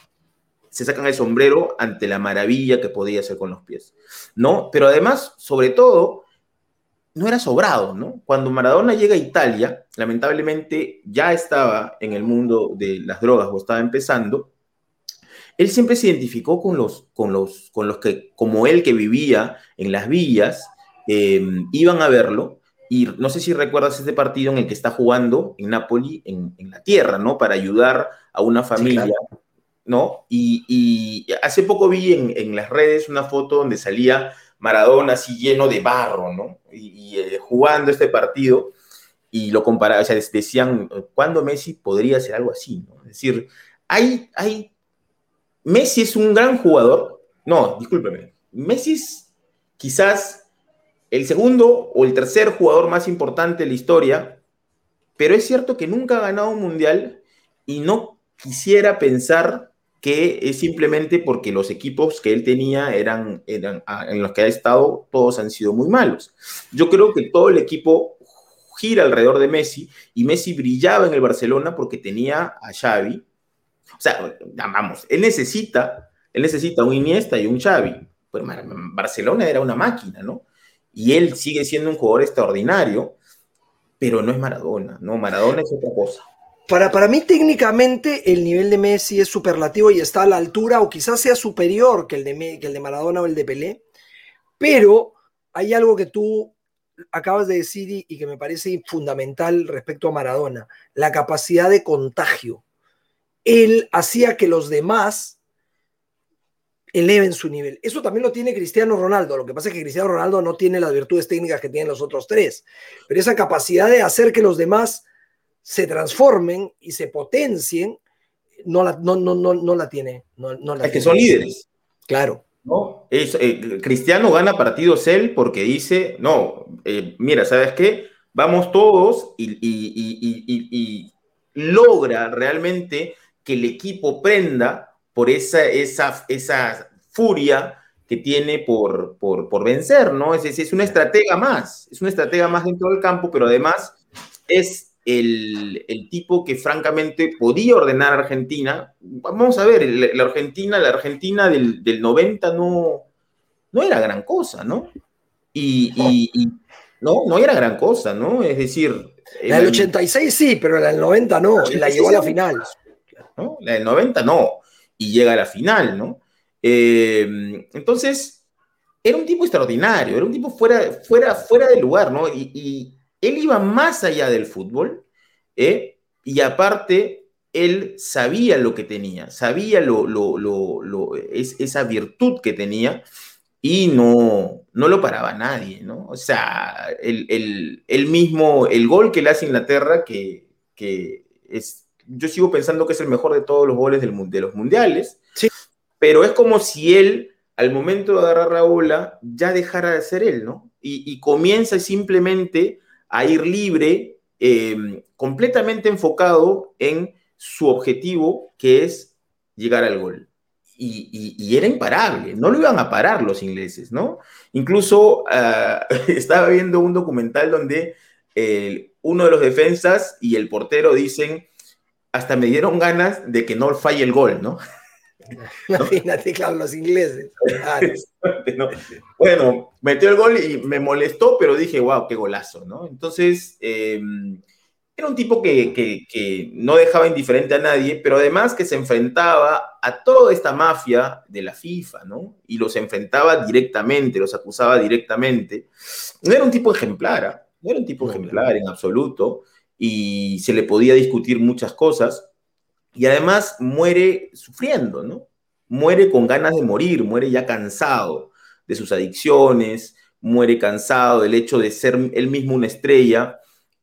se sacan el sombrero ante la maravilla que podía hacer con los pies, ¿no? Pero además, sobre todo, no era sobrado, ¿no? Cuando Maradona llega a Italia, lamentablemente ya estaba en el mundo de las drogas o estaba empezando, él siempre se identificó con los, con los, con los que, como él que vivía en las villas, em, iban a verlo. Y no sé si recuerdas este partido en el que está jugando en Napoli, en, la tierra, ¿no? Para ayudar a una familia, ¿no? Y, hace poco vi en, las redes una foto donde salía Maradona así lleno de barro, ¿no? Y, eh, jugando este partido y lo comparaba, o sea, decían, ¿cuándo Messi podría hacer algo así? ¿no? Es decir, hay, hay Messi es un gran jugador. No, discúlpeme. Messi es quizás el segundo o el tercer jugador más importante de la historia, pero es cierto que nunca ha ganado un mundial y no quisiera pensar que es simplemente porque los equipos que él tenía eran, eran ah, en los que ha estado, todos han sido muy malos. Yo creo que todo el equipo gira alrededor de Messi y Messi brillaba en el Barcelona porque tenía a Xavi, o sea, vamos, él necesita, él necesita un Iniesta y un Xavi. Pero Barcelona era una máquina, ¿no? Y él sigue siendo un jugador extraordinario, pero no es Maradona, ¿no? Maradona es otra cosa. Para, para mí técnicamente el nivel de Messi es superlativo y está a la altura o quizás sea superior que el de, que el de Maradona o el de Pelé, pero hay algo que tú acabas de decir y que me parece fundamental respecto a Maradona, la capacidad de contagio él hacía que los demás eleven su nivel. Eso también lo tiene Cristiano Ronaldo. Lo que pasa es que Cristiano Ronaldo no tiene las virtudes técnicas que tienen los otros tres, pero esa capacidad de hacer que los demás se transformen y se potencien, no la, no, no, no, la tiene. No, es que son líderes. Claro. ¿no? Eh, Cristiano gana partidos él porque dice, no, eh, mira, ¿sabes qué? Vamos todos y, y logra realmente que el equipo prenda por esa, esa, esa furia que tiene por, por, vencer, ¿no? Es, es una estratega más, es una estratega más dentro del campo, pero además es el, tipo que francamente podía ordenar a Argentina. Vamos a ver, la, Argentina, la Argentina del, 90 no, no era gran cosa, ¿no? Y, no, no era gran cosa, ¿no? Es decir... La del 86 sí, pero la del 90 no, y la llevó a la final. ¿no? La del 90 no, y llega a la final, ¿no? Eh, entonces, era un tipo extraordinario, era un tipo fuera, fuera, fuera de lugar, ¿no? Y, él iba más allá del fútbol, ¿eh? Y aparte, él sabía lo que tenía, sabía lo, lo, es, esa virtud que tenía y no, no lo paraba nadie, ¿no? O sea, el, mismo, el gol que le hace Inglaterra, que, que es yo sigo pensando que es el mejor de todos los goles del, de los mundiales, sí. pero es como si él, al momento de agarrar la bola, ya dejara de ser él, ¿no? Y, comienza simplemente a ir libre, em, completamente enfocado en su objetivo, que es llegar al gol. Y, era imparable, no lo iban a parar los ingleses, ¿no? Incluso ah, estaba viendo un documental donde uno de los defensas y el portero dicen, hasta me dieron ganas de que no falle el gol, ¿no? Imagínate, claro, los ingleses. Bueno, metió el gol y me molestó, pero dije, wow, qué golazo, ¿no? Entonces, em, era un tipo que, que, no dejaba indiferente a nadie, pero además que se enfrentaba a toda esta mafia de la FIFA, ¿no? Y los enfrentaba directamente, los acusaba directamente. No era un tipo ejemplar, ¿ah? no era un tipo ejemplar en absoluto y se le podía discutir muchas cosas. Y además muere sufriendo, ¿no? Muere con ganas de morir, muere ya cansado de sus adicciones, muere cansado del hecho de ser él mismo una estrella,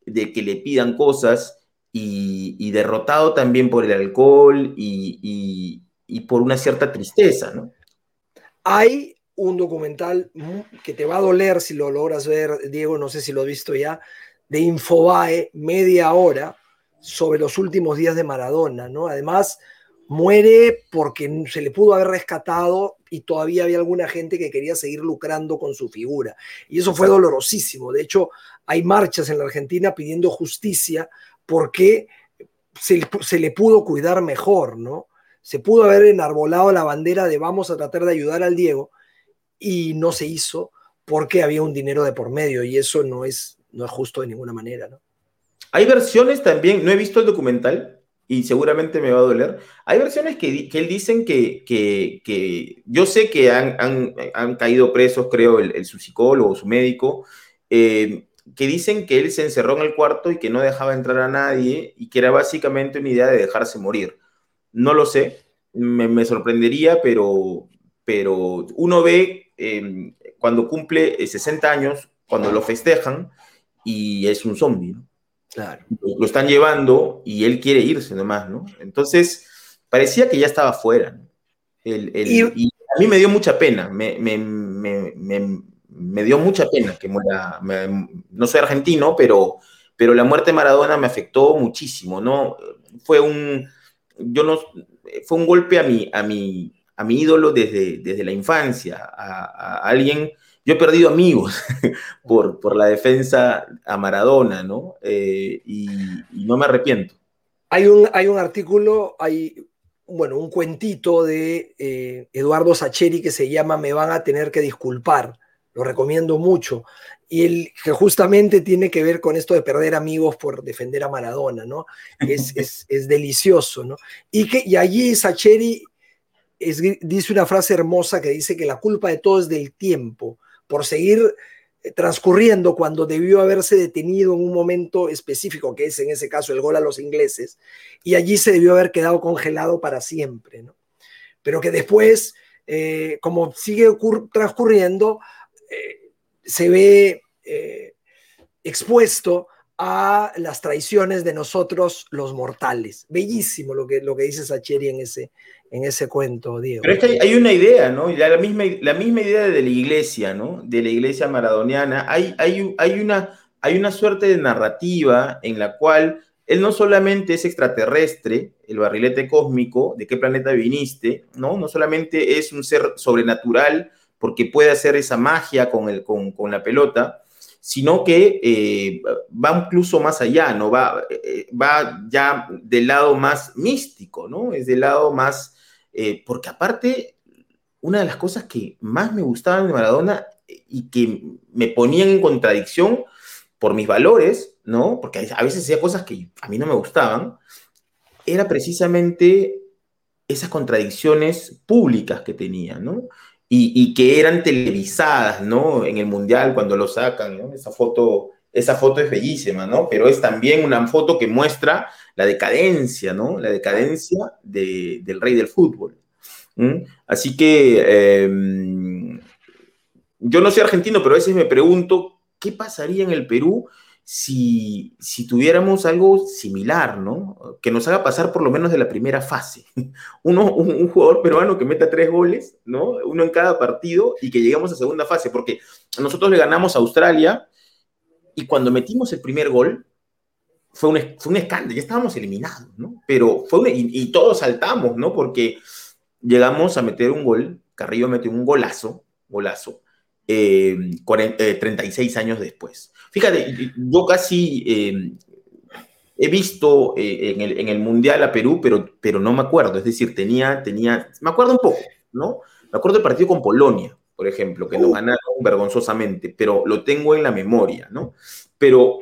de que le pidan cosas y, derrotado también por el alcohol y, y por una cierta tristeza, ¿no? Hay un documental que te va a doler si lo logras ver, Diego, no sé si lo has visto ya, de Infobae, media hora, sobre los últimos días de Maradona, ¿no? Además, muere porque se le pudo haber rescatado y todavía había alguna gente que quería seguir lucrando con su figura. Y eso fue dolorosísimo. De hecho, hay marchas en la Argentina pidiendo justicia porque se, se le pudo cuidar mejor, ¿no? Se pudo haber enarbolado la bandera de vamos a tratar de ayudar al Diego y no se hizo porque había un dinero de por medio y eso no es no es justo de ninguna manera, ¿no? Hay versiones también, no he visto el documental, y seguramente me va a doler. Hay versiones que, que él dicen que, que, yo sé que han, han, han caído presos, creo, el, su psicólogo, su médico, eh, que dicen que él se encerró en el cuarto y que no dejaba entrar a nadie y que era básicamente una idea de dejarse morir. No lo sé, me, me sorprendería, pero, pero uno ve em, cuando cumple 60 eh, años, cuando lo festejan, y es un zombie, ¿no? Claro. Lo están llevando y él quiere irse nomás, ¿no? Entonces, parecía que ya estaba fuera. y, a mí me dio mucha pena, me, dio mucha pena que muera. no soy argentino, pero, pero la muerte de Maradona me afectó muchísimo, ¿no? Fue un, yo no, fue un golpe a mi, a mi, a mi ídolo desde, desde la infancia, a alguien yo he perdido amigos por, por la defensa a Maradona, ¿no? Eh, y, no me arrepiento. Hay un, hay un artículo, hay, bueno, un cuentito de eh, Eduardo Sacheri que se llama Me van a tener que disculpar. Lo recomiendo mucho. Y el, que justamente tiene que ver con esto de perder amigos por defender a Maradona, ¿no? Es, es, es delicioso, ¿no? Y, que, y allí Sacheri dice una frase hermosa que dice que la culpa de todo es del tiempo por seguir eh, transcurriendo cuando debió haberse detenido en un momento específico, que es en ese caso el gol a los ingleses, y allí se debió haber quedado congelado para siempre, ¿no? Pero que después, eh, como sigue transcurriendo, eh, se ve expuesto a las traiciones de nosotros los mortales. Bellísimo lo que, lo que dice Sacheri en ese, en ese cuento, Diego. Pero es que hay una idea, ¿no? La, misma, la misma idea de la iglesia, ¿no? De la iglesia maradoniana. Hay, hay, hay, una, hay una suerte de narrativa en la cual él no solamente es extraterrestre, el barrilete cósmico, de qué planeta viniste, ¿no? No solamente es un ser sobrenatural porque puede hacer esa magia con, el, con, con la pelota, sino que eh, va incluso más allá, ¿no? Va, eh, va ya del lado más místico, ¿no? Es del lado más, eh, porque aparte, una de las cosas que más me gustaban de Maradona y que me ponían en contradicción por mis valores, ¿no? Porque a veces hacía cosas que a mí no me gustaban, era precisamente esas contradicciones públicas que tenía, ¿no? y, que eran televisadas, ¿no? En el Mundial cuando lo sacan. Esa foto, esa foto es bellísima, ¿no? Pero es también una foto que muestra la decadencia, ¿no? La decadencia del rey del fútbol. Así que em, yo no soy argentino, pero a veces me pregunto, ¿qué pasaría en el Perú si, tuviéramos algo similar, ¿no? Que nos haga pasar por lo menos de la primera fase. Uno, un, jugador peruano que meta tres goles, ¿no? Uno en cada partido y que lleguemos a segunda fase, porque nosotros le ganamos a Australia y cuando metimos el primer gol, fue un, fue un escándalo, ya estábamos eliminados, ¿no? Pero fue y, todos saltamos, ¿no? Porque llegamos a meter un gol, Carrillo metió un golazo, golazo, 36 eh, años después. Fíjate, yo casi eh, he visto eh, en, el, Mundial a Perú, pero, pero no me acuerdo. Es decir, tenía, tenía, me acuerdo un poco, ¿no? Me acuerdo del partido con Polonia, por ejemplo, que nos uh. ganaron vergonzosamente, pero lo tengo en la memoria, ¿no? Pero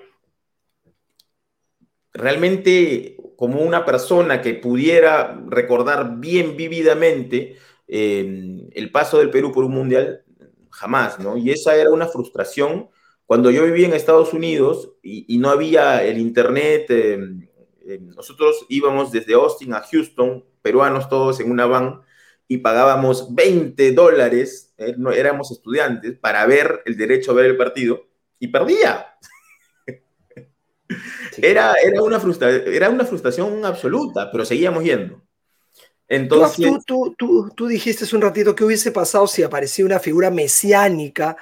realmente como una persona que pudiera recordar bien vívidamente el paso del Perú por un mundial, jamás, ¿no? Y esa era una frustración cuando yo vivía en Estados Unidos y, no había el Internet, em, em, nosotros íbamos desde Austin a Houston, peruanos todos en una van, y pagábamos 20 dólares, eh, no, éramos estudiantes, para ver el derecho a ver el partido, y perdía. Era, era, una era una frustración absoluta, pero seguíamos yendo. Entonces, tú, tú, tú, dijiste hace un ratito que hubiese pasado si aparecía una figura mesiánica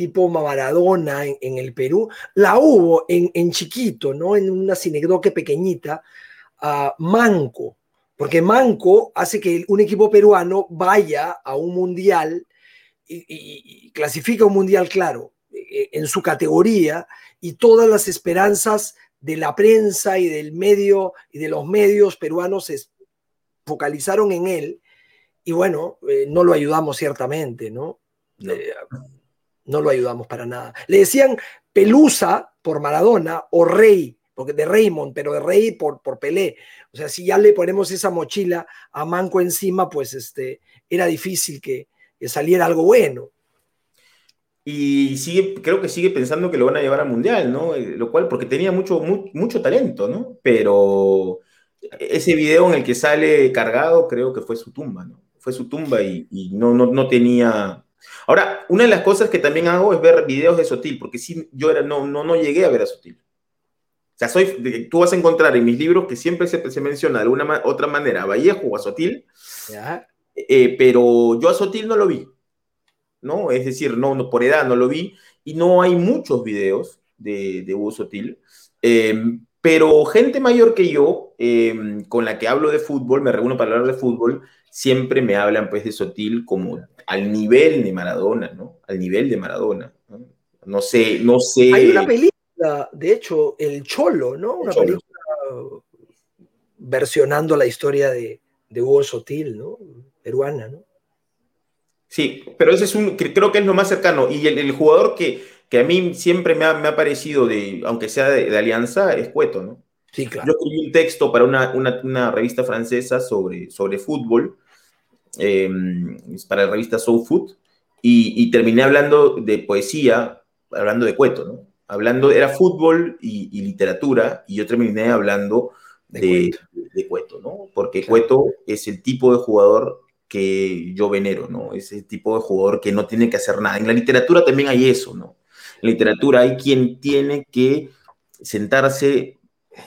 tipo Maradona en, el Perú, la hubo en, chiquito, ¿no? En una sinedoque pequeñita, a Manco, porque Manco hace que un equipo peruano vaya a un mundial y, clasifica un mundial, claro, e, en su categoría y todas las esperanzas de la prensa y del medio y de los medios peruanos se focalizaron en él y bueno, eh, no lo ayudamos ciertamente, ¿no? Eh, no lo ayudamos para nada. Le decían Pelusa por Maradona o Rey, porque de Raymond, pero de Rey por, por Pelé. O sea, si ya le ponemos esa mochila a Manco encima, pues este, era difícil que, saliera algo bueno. Y sigue, creo que sigue pensando que lo van a llevar al Mundial, ¿no? Eh, lo cual, porque tenía mucho, mucho talento, ¿no? Pero ese video en el que sale cargado, creo que fue su tumba, ¿no? Fue su tumba y, no, no, no tenía Ahora, una de las cosas que también hago es ver videos de Sotil, porque sí, yo era, no, no, no llegué a ver a Sotil. Sea, soy, tú vas a encontrar en mis libros que siempre se, se menciona de alguna otra manera a Vallejo o a Sotil, eh, pero yo a Sotil no lo vi, ¿no? Es decir, no, no, por edad no lo vi, y no hay muchos videos de, de Hugo Sotil. Em, pero gente mayor que yo, em, con la que hablo de fútbol, me reúno para hablar de fútbol, siempre me hablan pues de Sotil como al nivel de Maradona, ¿no? Al nivel de Maradona. No, sé, no sé. Hay una película, de hecho, El Cholo, ¿no? Una película versionando la historia de, Hugo Sotil, ¿no? Peruana, ¿no? Sí, pero ese es un, creo que es lo más cercano. Y el, jugador que, que, a mí siempre me ha, me ha parecido, de, aunque sea de, Alianza, es Cueto, ¿no? Sí, claro. Yo escribí un texto para una, una, una revista francesa sobre, sobre fútbol Em, para la revista Soul Food, y, terminé hablando de poesía, hablando de Cueto, ¿no? Hablando, era fútbol y, literatura, y yo terminé hablando de, de, Cueto. ¿no? Porque Cueto es el tipo de jugador que yo venero, ¿no? Es el tipo de jugador que no tiene que hacer nada. En la literatura también hay eso, ¿no? En la literatura hay quien tiene que sentarse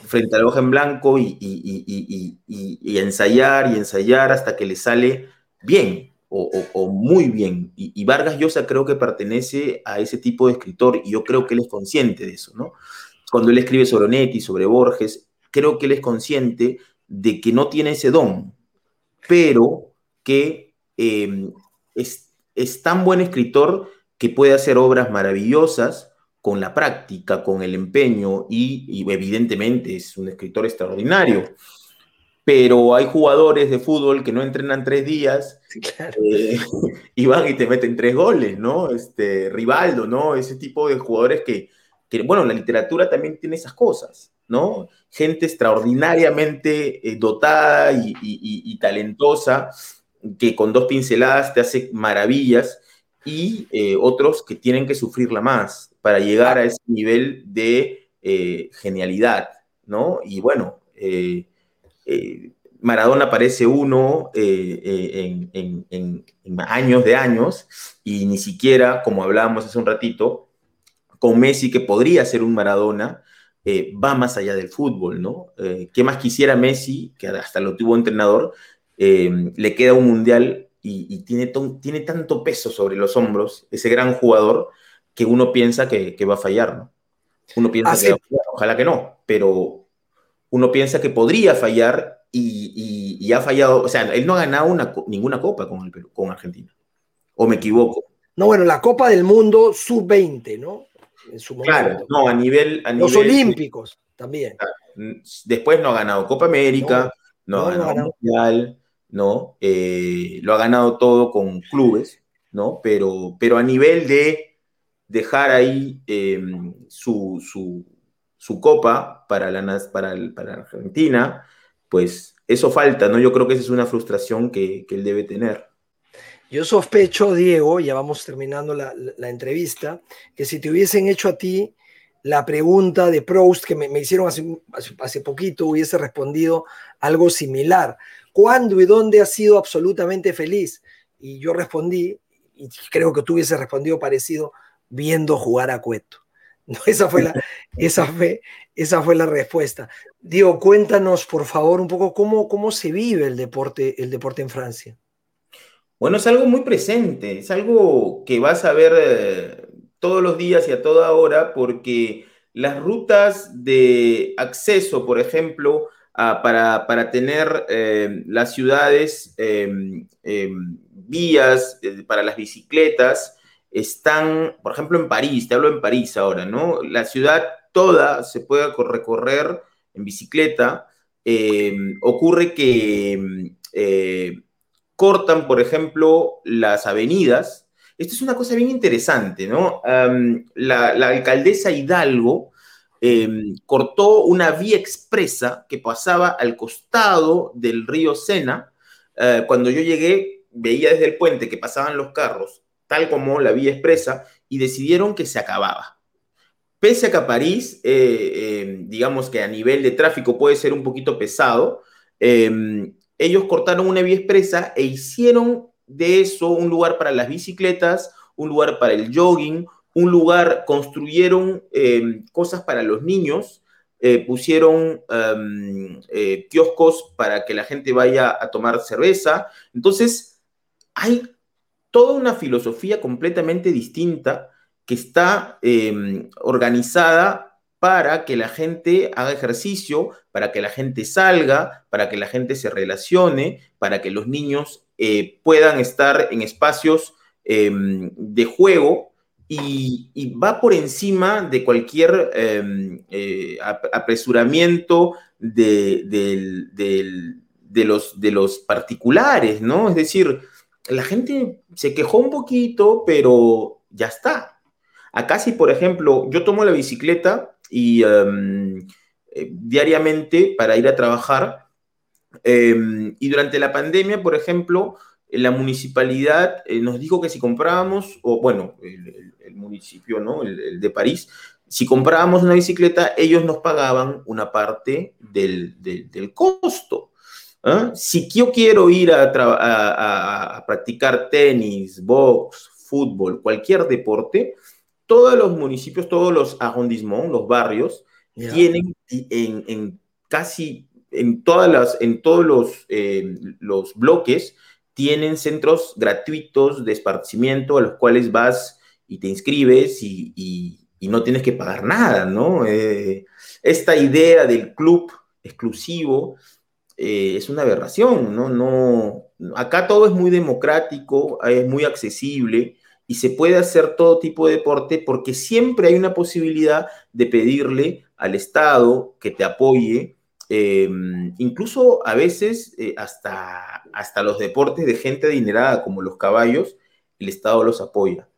frente a la hoja en blanco y, y, ensayar y ensayar hasta que le sale bien o, muy bien. Y, Vargas Llosa creo que pertenece a ese tipo de escritor y yo creo que él es consciente de eso, ¿no? Cuando él escribe sobre Onetti, sobre Borges, creo que él es consciente de que no tiene ese don, pero que em, es, es tan buen escritor que puede hacer obras maravillosas con la práctica, con el empeño y, y, evidentemente es un escritor extraordinario pero hay jugadores de fútbol que no entrenan tres días eh, y van y te meten tres goles, ¿no? Este, Rivaldo, ¿no? Ese tipo de jugadores que, bueno, la literatura también tiene esas cosas, ¿no? Gente extraordinariamente eh, dotada y, talentosa que con dos pinceladas te hace maravillas y eh, otros que tienen que sufrirla más para llegar a ese nivel de genialidad, ¿no? Y bueno, eh, Maradona parece uno eh, eh, en, años de años y ni siquiera, como hablábamos hace un ratito, con Messi, que podría ser un Maradona, va más allá del fútbol, ¿no? ¿Qué más quisiera Messi, que hasta lo tuvo entrenador, le queda un mundial y, tiene, tiene tanto peso sobre los hombros, ese gran jugador, que uno piensa que, va a fallar, ¿no? Uno piensa que ojalá que no, pero uno piensa que podría fallar y, ha fallado. O sea, él no ha ganado una, ninguna copa con, el con Argentina. ¿O me equivoco? No, bueno, la Copa del Mundo sub-20, ¿no? En su momento. Claro, no, a nivel. A Los Olímpicos también. Después no ha ganado Copa América, no, ha ganado Mundial, ¿no? Eh, lo ha ganado todo con clubes, ¿no? Pero, pero a nivel de dejar ahí eh, su, su copa para, la, para, Argentina, pues eso falta, ¿no? Yo creo que esa es una frustración que, él debe tener. Yo sospecho, Diego, ya vamos terminando la, entrevista, que si te hubiesen hecho a ti la pregunta de Proust que me, hicieron hace, hace, poquito, hubiese respondido algo similar. ¿Cuándo y dónde has sido absolutamente feliz? Y yo respondí, y creo que tú hubieses respondido parecido, viendo jugar a Cueto. Esa, fue la, esa, fue, esa fue la respuesta. Diego, cuéntanos, por favor, un poco cómo, cómo se vive el deporte, el deporte en Francia. Bueno, es algo muy presente, es algo que vas a ver eh, todos los días y a toda hora, porque las rutas de acceso, por ejemplo, para, para, tener eh, las ciudades em, em, vías eh, para las bicicletas, están, por ejemplo, en París, te hablo en París ahora, ¿no? La ciudad toda se puede recorrer en bicicleta. Em, ocurre que eh, cortan, por ejemplo, las avenidas. Esto es una cosa bien interesante, ¿no? la, alcaldesa Hidalgo em, cortó una vía expresa que pasaba al costado del río Sena. Eh, cuando yo llegué, veía desde el puente que pasaban los carros, como la vía expresa, y decidieron que se acababa. Pese a que París, eh, em, digamos que a nivel de tráfico puede ser un poquito pesado, em, ellos cortaron una vía expresa e hicieron de eso un lugar para las bicicletas, un lugar para el jogging, un lugar, construyeron em, cosas para los niños, eh, pusieron em, eh, kioscos para que la gente vaya a tomar cerveza. Entonces, hay toda una filosofía completamente distinta que está em, organizada para que la gente haga ejercicio, para que la gente salga, para que la gente se relacione, para que los niños eh, puedan estar en espacios em, de juego y, va por encima de cualquier em, eh, apresuramiento de, los, de los particulares, ¿no? Es decir, la gente se quejó un poquito, pero ya está. Acá si, por ejemplo, yo tomo la bicicleta y eh, diariamente para ir a trabajar. Em, y durante la pandemia, por ejemplo, la municipalidad eh, nos dijo que si comprábamos, o bueno, el, municipio, ¿no? El, de París, si comprábamos una bicicleta, ellos nos pagaban una parte del, costo. ¿Ah? Si yo quiero ir a, a, practicar tenis, box, fútbol, cualquier deporte, todos los municipios, todos los arrondissements, los barrios, tienen en, casi en todas las, en todos los, eh, los bloques, tienen centros gratuitos de esparcimiento a los cuales vas y te inscribes y, no tienes que pagar nada, ¿no? Eh, esta idea del club exclusivo eh, es una aberración, ¿no? ¿no? Acá todo es muy democrático, es muy accesible y se puede hacer todo tipo de deporte porque siempre hay una posibilidad de pedirle al Estado que te apoye, em, incluso a veces eh, hasta, hasta los deportes de gente adinerada como los caballos, el Estado los apoya.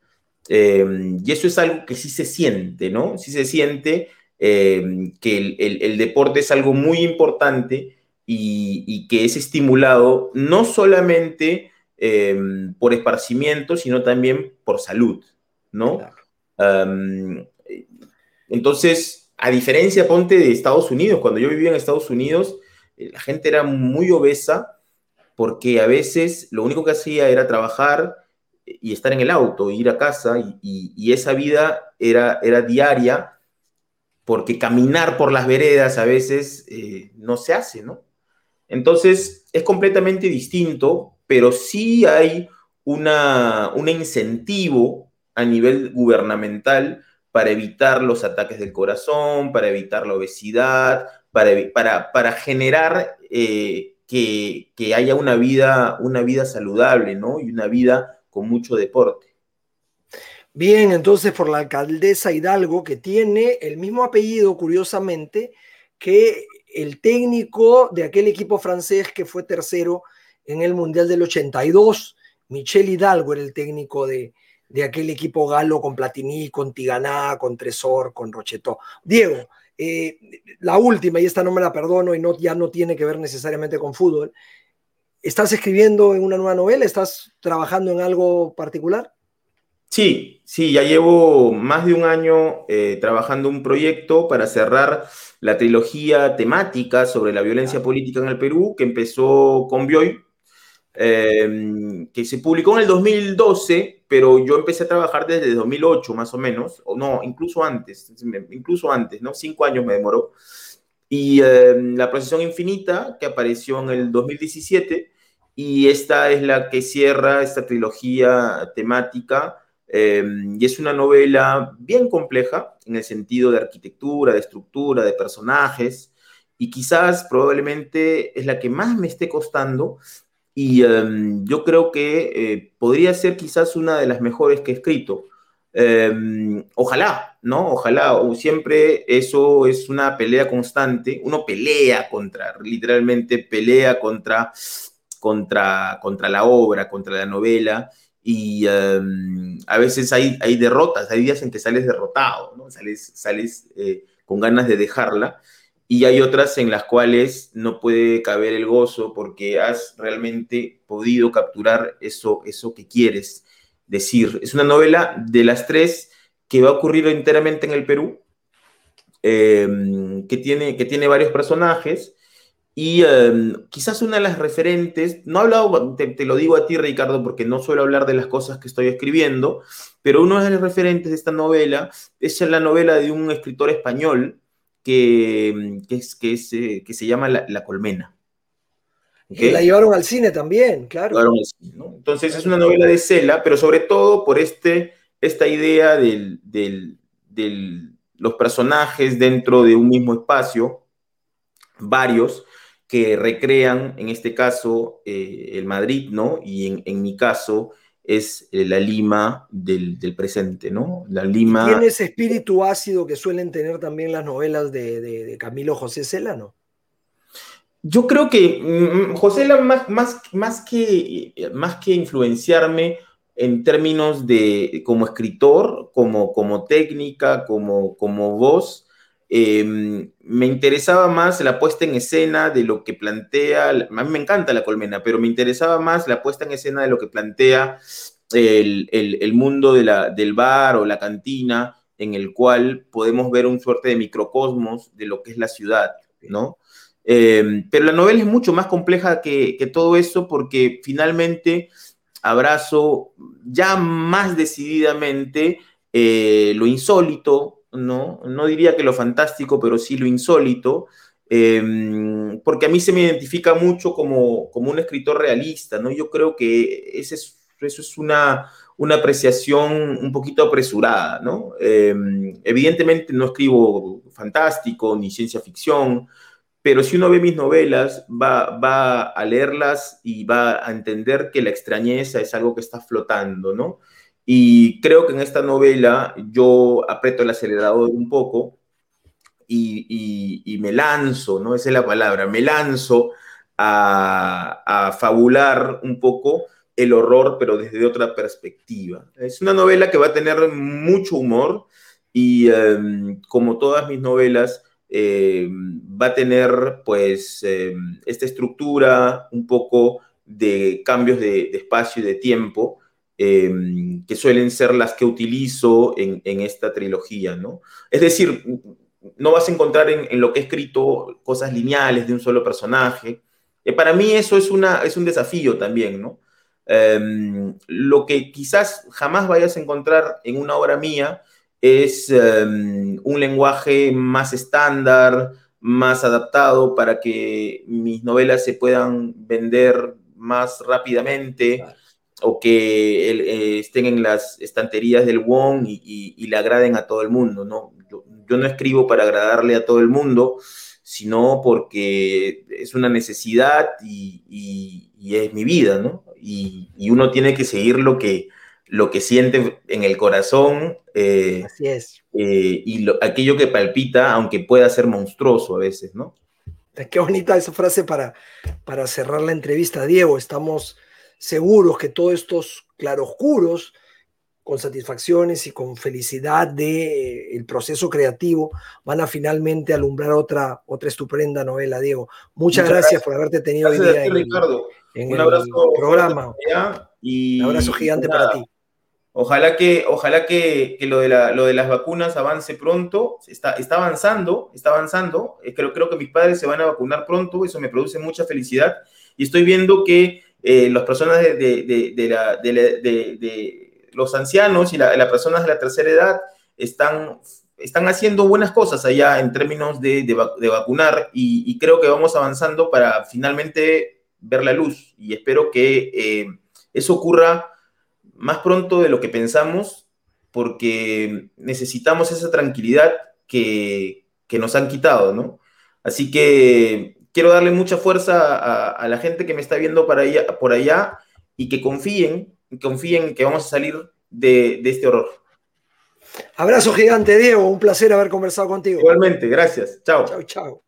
Y eso es algo que sí se siente, ¿no? Sí se siente que el, deporte es algo muy importante y, y que es estimulado no solamente Em, por esparcimiento, sino también por salud, ¿no? entonces, a diferencia, ponte, de Estados Unidos, cuando yo vivía en Estados Unidos, eh, la gente era muy obesa porque a veces lo único que hacía era trabajar y estar en el auto, ir a casa, y, esa vida era, era diaria, porque caminar por las veredas a veces eh, no se hace, ¿no? Entonces, es completamente distinto pero sí hay una, un incentivo a nivel gubernamental para evitar los ataques del corazón, para evitar la obesidad, para, para, para generar eh, que, que, haya una vida, una vida saludable, ¿no? Y una vida con mucho deporte. Bien, entonces por la alcaldesa Hidalgo, que tiene el mismo apellido, curiosamente, que el técnico de aquel equipo francés que fue tercero en el Mundial del 82. Michel Hidalgo era el técnico de, aquel equipo galo con Platini, con Tiganá, con Tresor, con Rochetó. Diego, eh, la última, y esta no me la perdono y no, ya no tiene que ver necesariamente con fútbol. ¿Estás escribiendo en una nueva novela? ¿Estás trabajando en algo particular? Sí, sí, ya llevo más de un año eh, trabajando un proyecto para cerrar la trilogía temática sobre la violencia política en el Perú, que empezó con Bioy, Em, que se publicó en el 2012, pero yo empecé a trabajar desde 2008 más o menos, o no, incluso antes, incluso antes, ¿no? Cinco años me demoró. Y em, La Procesión Infinita, que apareció en el 2017, y esta es la que cierra esta trilogía temática, em, y es una novela bien compleja en el sentido de arquitectura, de estructura, de personajes, y quizás probablemente es la que más me esté costando, y em, yo creo que eh, podría ser quizás una de las mejores que he escrito. Em, ojalá, ¿no? Ojalá, o siempre eso es una pelea constante, uno pelea contra, literalmente pelea contra, contra, contra la obra, contra la novela, y em, a veces hay, hay derrotas, hay días en que sales derrotado, ¿no? Sales, sales eh, con ganas de dejarla, y hay otras en las cuales no puede caber el gozo porque has realmente podido capturar eso, eso que quieres decir. Es una novela de las tres que va a ocurrir enteramente en el Perú, em, que, tiene, que tiene varios personajes. Y em, quizás una de las referentes, no he hablado, te, te, lo digo a ti Ricardo, porque no suelo hablar de las cosas que estoy escribiendo, pero uno de los referentes de esta novela es la novela de un escritor español que, que, es, que, es, eh, que se llama La, la Colmena. ¿Okay? la llevaron al cine también, claro. Entonces es una novela de Cela, pero sobre todo por este, esta idea de del, del, los personajes dentro de un mismo espacio, varios, que recrean, en este caso, eh, el Madrid, ¿no? Y en, en mi caso, es eh, la Lima del, del, presente, ¿no? La Lima... ¿Tiene ese espíritu ácido que suelen tener también las novelas de, de, de Camilo José Cela, no? Yo creo que mm, José Cela, más, más, más, que, más que influenciarme en términos de como escritor, como, como técnica, como, como voz, eh, me interesaba más la puesta en escena de lo que plantea, a mí me encanta la colmena, pero me interesaba más la puesta en escena de lo que plantea el, el, el mundo de la, del bar o la cantina, en el cual podemos ver un suerte de microcosmos de lo que es la ciudad, ¿no? Eh, pero la novela es mucho más compleja que, que todo eso porque finalmente abrazo ya más decididamente eh, lo insólito, ¿no? No diría que lo fantástico, pero sí lo insólito, eh, porque a mí se me identifica mucho como, como un escritor realista, ¿no? Yo creo que ese es, eso es una, una apreciación un poquito apresurada, ¿no? Eh, evidentemente no escribo fantástico ni ciencia ficción, pero si uno ve mis novelas, va, va a leerlas y va a entender que la extrañeza es algo que está flotando, ¿no? Y creo que en esta novela yo aprieto el acelerador un poco y, y, me lanzo, ¿no? Esa es la palabra, me lanzo a, a, fabular un poco el horror, pero desde otra perspectiva. Es una novela que va a tener mucho humor y um, como todas mis novelas, eh, va a tener pues eh, esta estructura un poco de cambios de espacio y de tiempo eh, que suelen ser las que utilizo en, esta trilogía, ¿no? Es decir, no vas a encontrar en, lo que he escrito cosas lineales de un solo personaje. Eh, para mí eso es, una, es un desafío también, ¿no? Eh, lo que quizás jamás vayas a encontrar en una obra mía es um, un lenguaje más estándar, más adaptado para que mis novelas se puedan vender más rápidamente. O que eh, estén en las estanterías del Wong y, y, y, le agraden a todo el mundo. ¿no? Yo, yo no escribo para agradarle a todo el mundo, sino porque es una necesidad y, es mi vida, ¿no? Y, y, uno tiene que seguir lo que, lo que siente en el corazón. Eh, Así es. Eh, y lo, aquello que palpita, aunque pueda ser monstruoso a veces, ¿no? Qué bonita esa frase para, para cerrar la entrevista, Diego. Estamos seguros que todos estos claroscuros, con satisfacciones y con felicidad del de, eh, proceso creativo, van a finalmente alumbrar otra, otra estupenda novela, Diego. Muchas, Muchas gracias, gracias, por haberte tenido gracias hoy día ti, en, Ricardo. en Un abrazo el programa. Y, Un abrazo gigante para ti. Ojalá que, ojalá que, que lo, de la, lo, de las vacunas avance pronto. Está, está avanzando, está avanzando. Eh, creo, creo que mis padres se van a vacunar pronto. Eso me produce mucha felicidad. Y estoy viendo que eh, las personas de, de, de, la, de, los ancianos y las la personas de la tercera edad están, están haciendo buenas cosas allá en términos de, vacunar. Y, y, creo que vamos avanzando para finalmente ver la luz. Y espero que eh, eso ocurra más pronto de lo que pensamos, porque necesitamos esa tranquilidad que, que nos han quitado, ¿no? Así que quiero darle mucha fuerza a, a, la gente que me está viendo para allá, por allá y que confíen, confíen que vamos a salir de, de este horror. Abrazo gigante, Diego. Un placer haber conversado contigo. Igualmente, gracias. Chao. Chao, chao.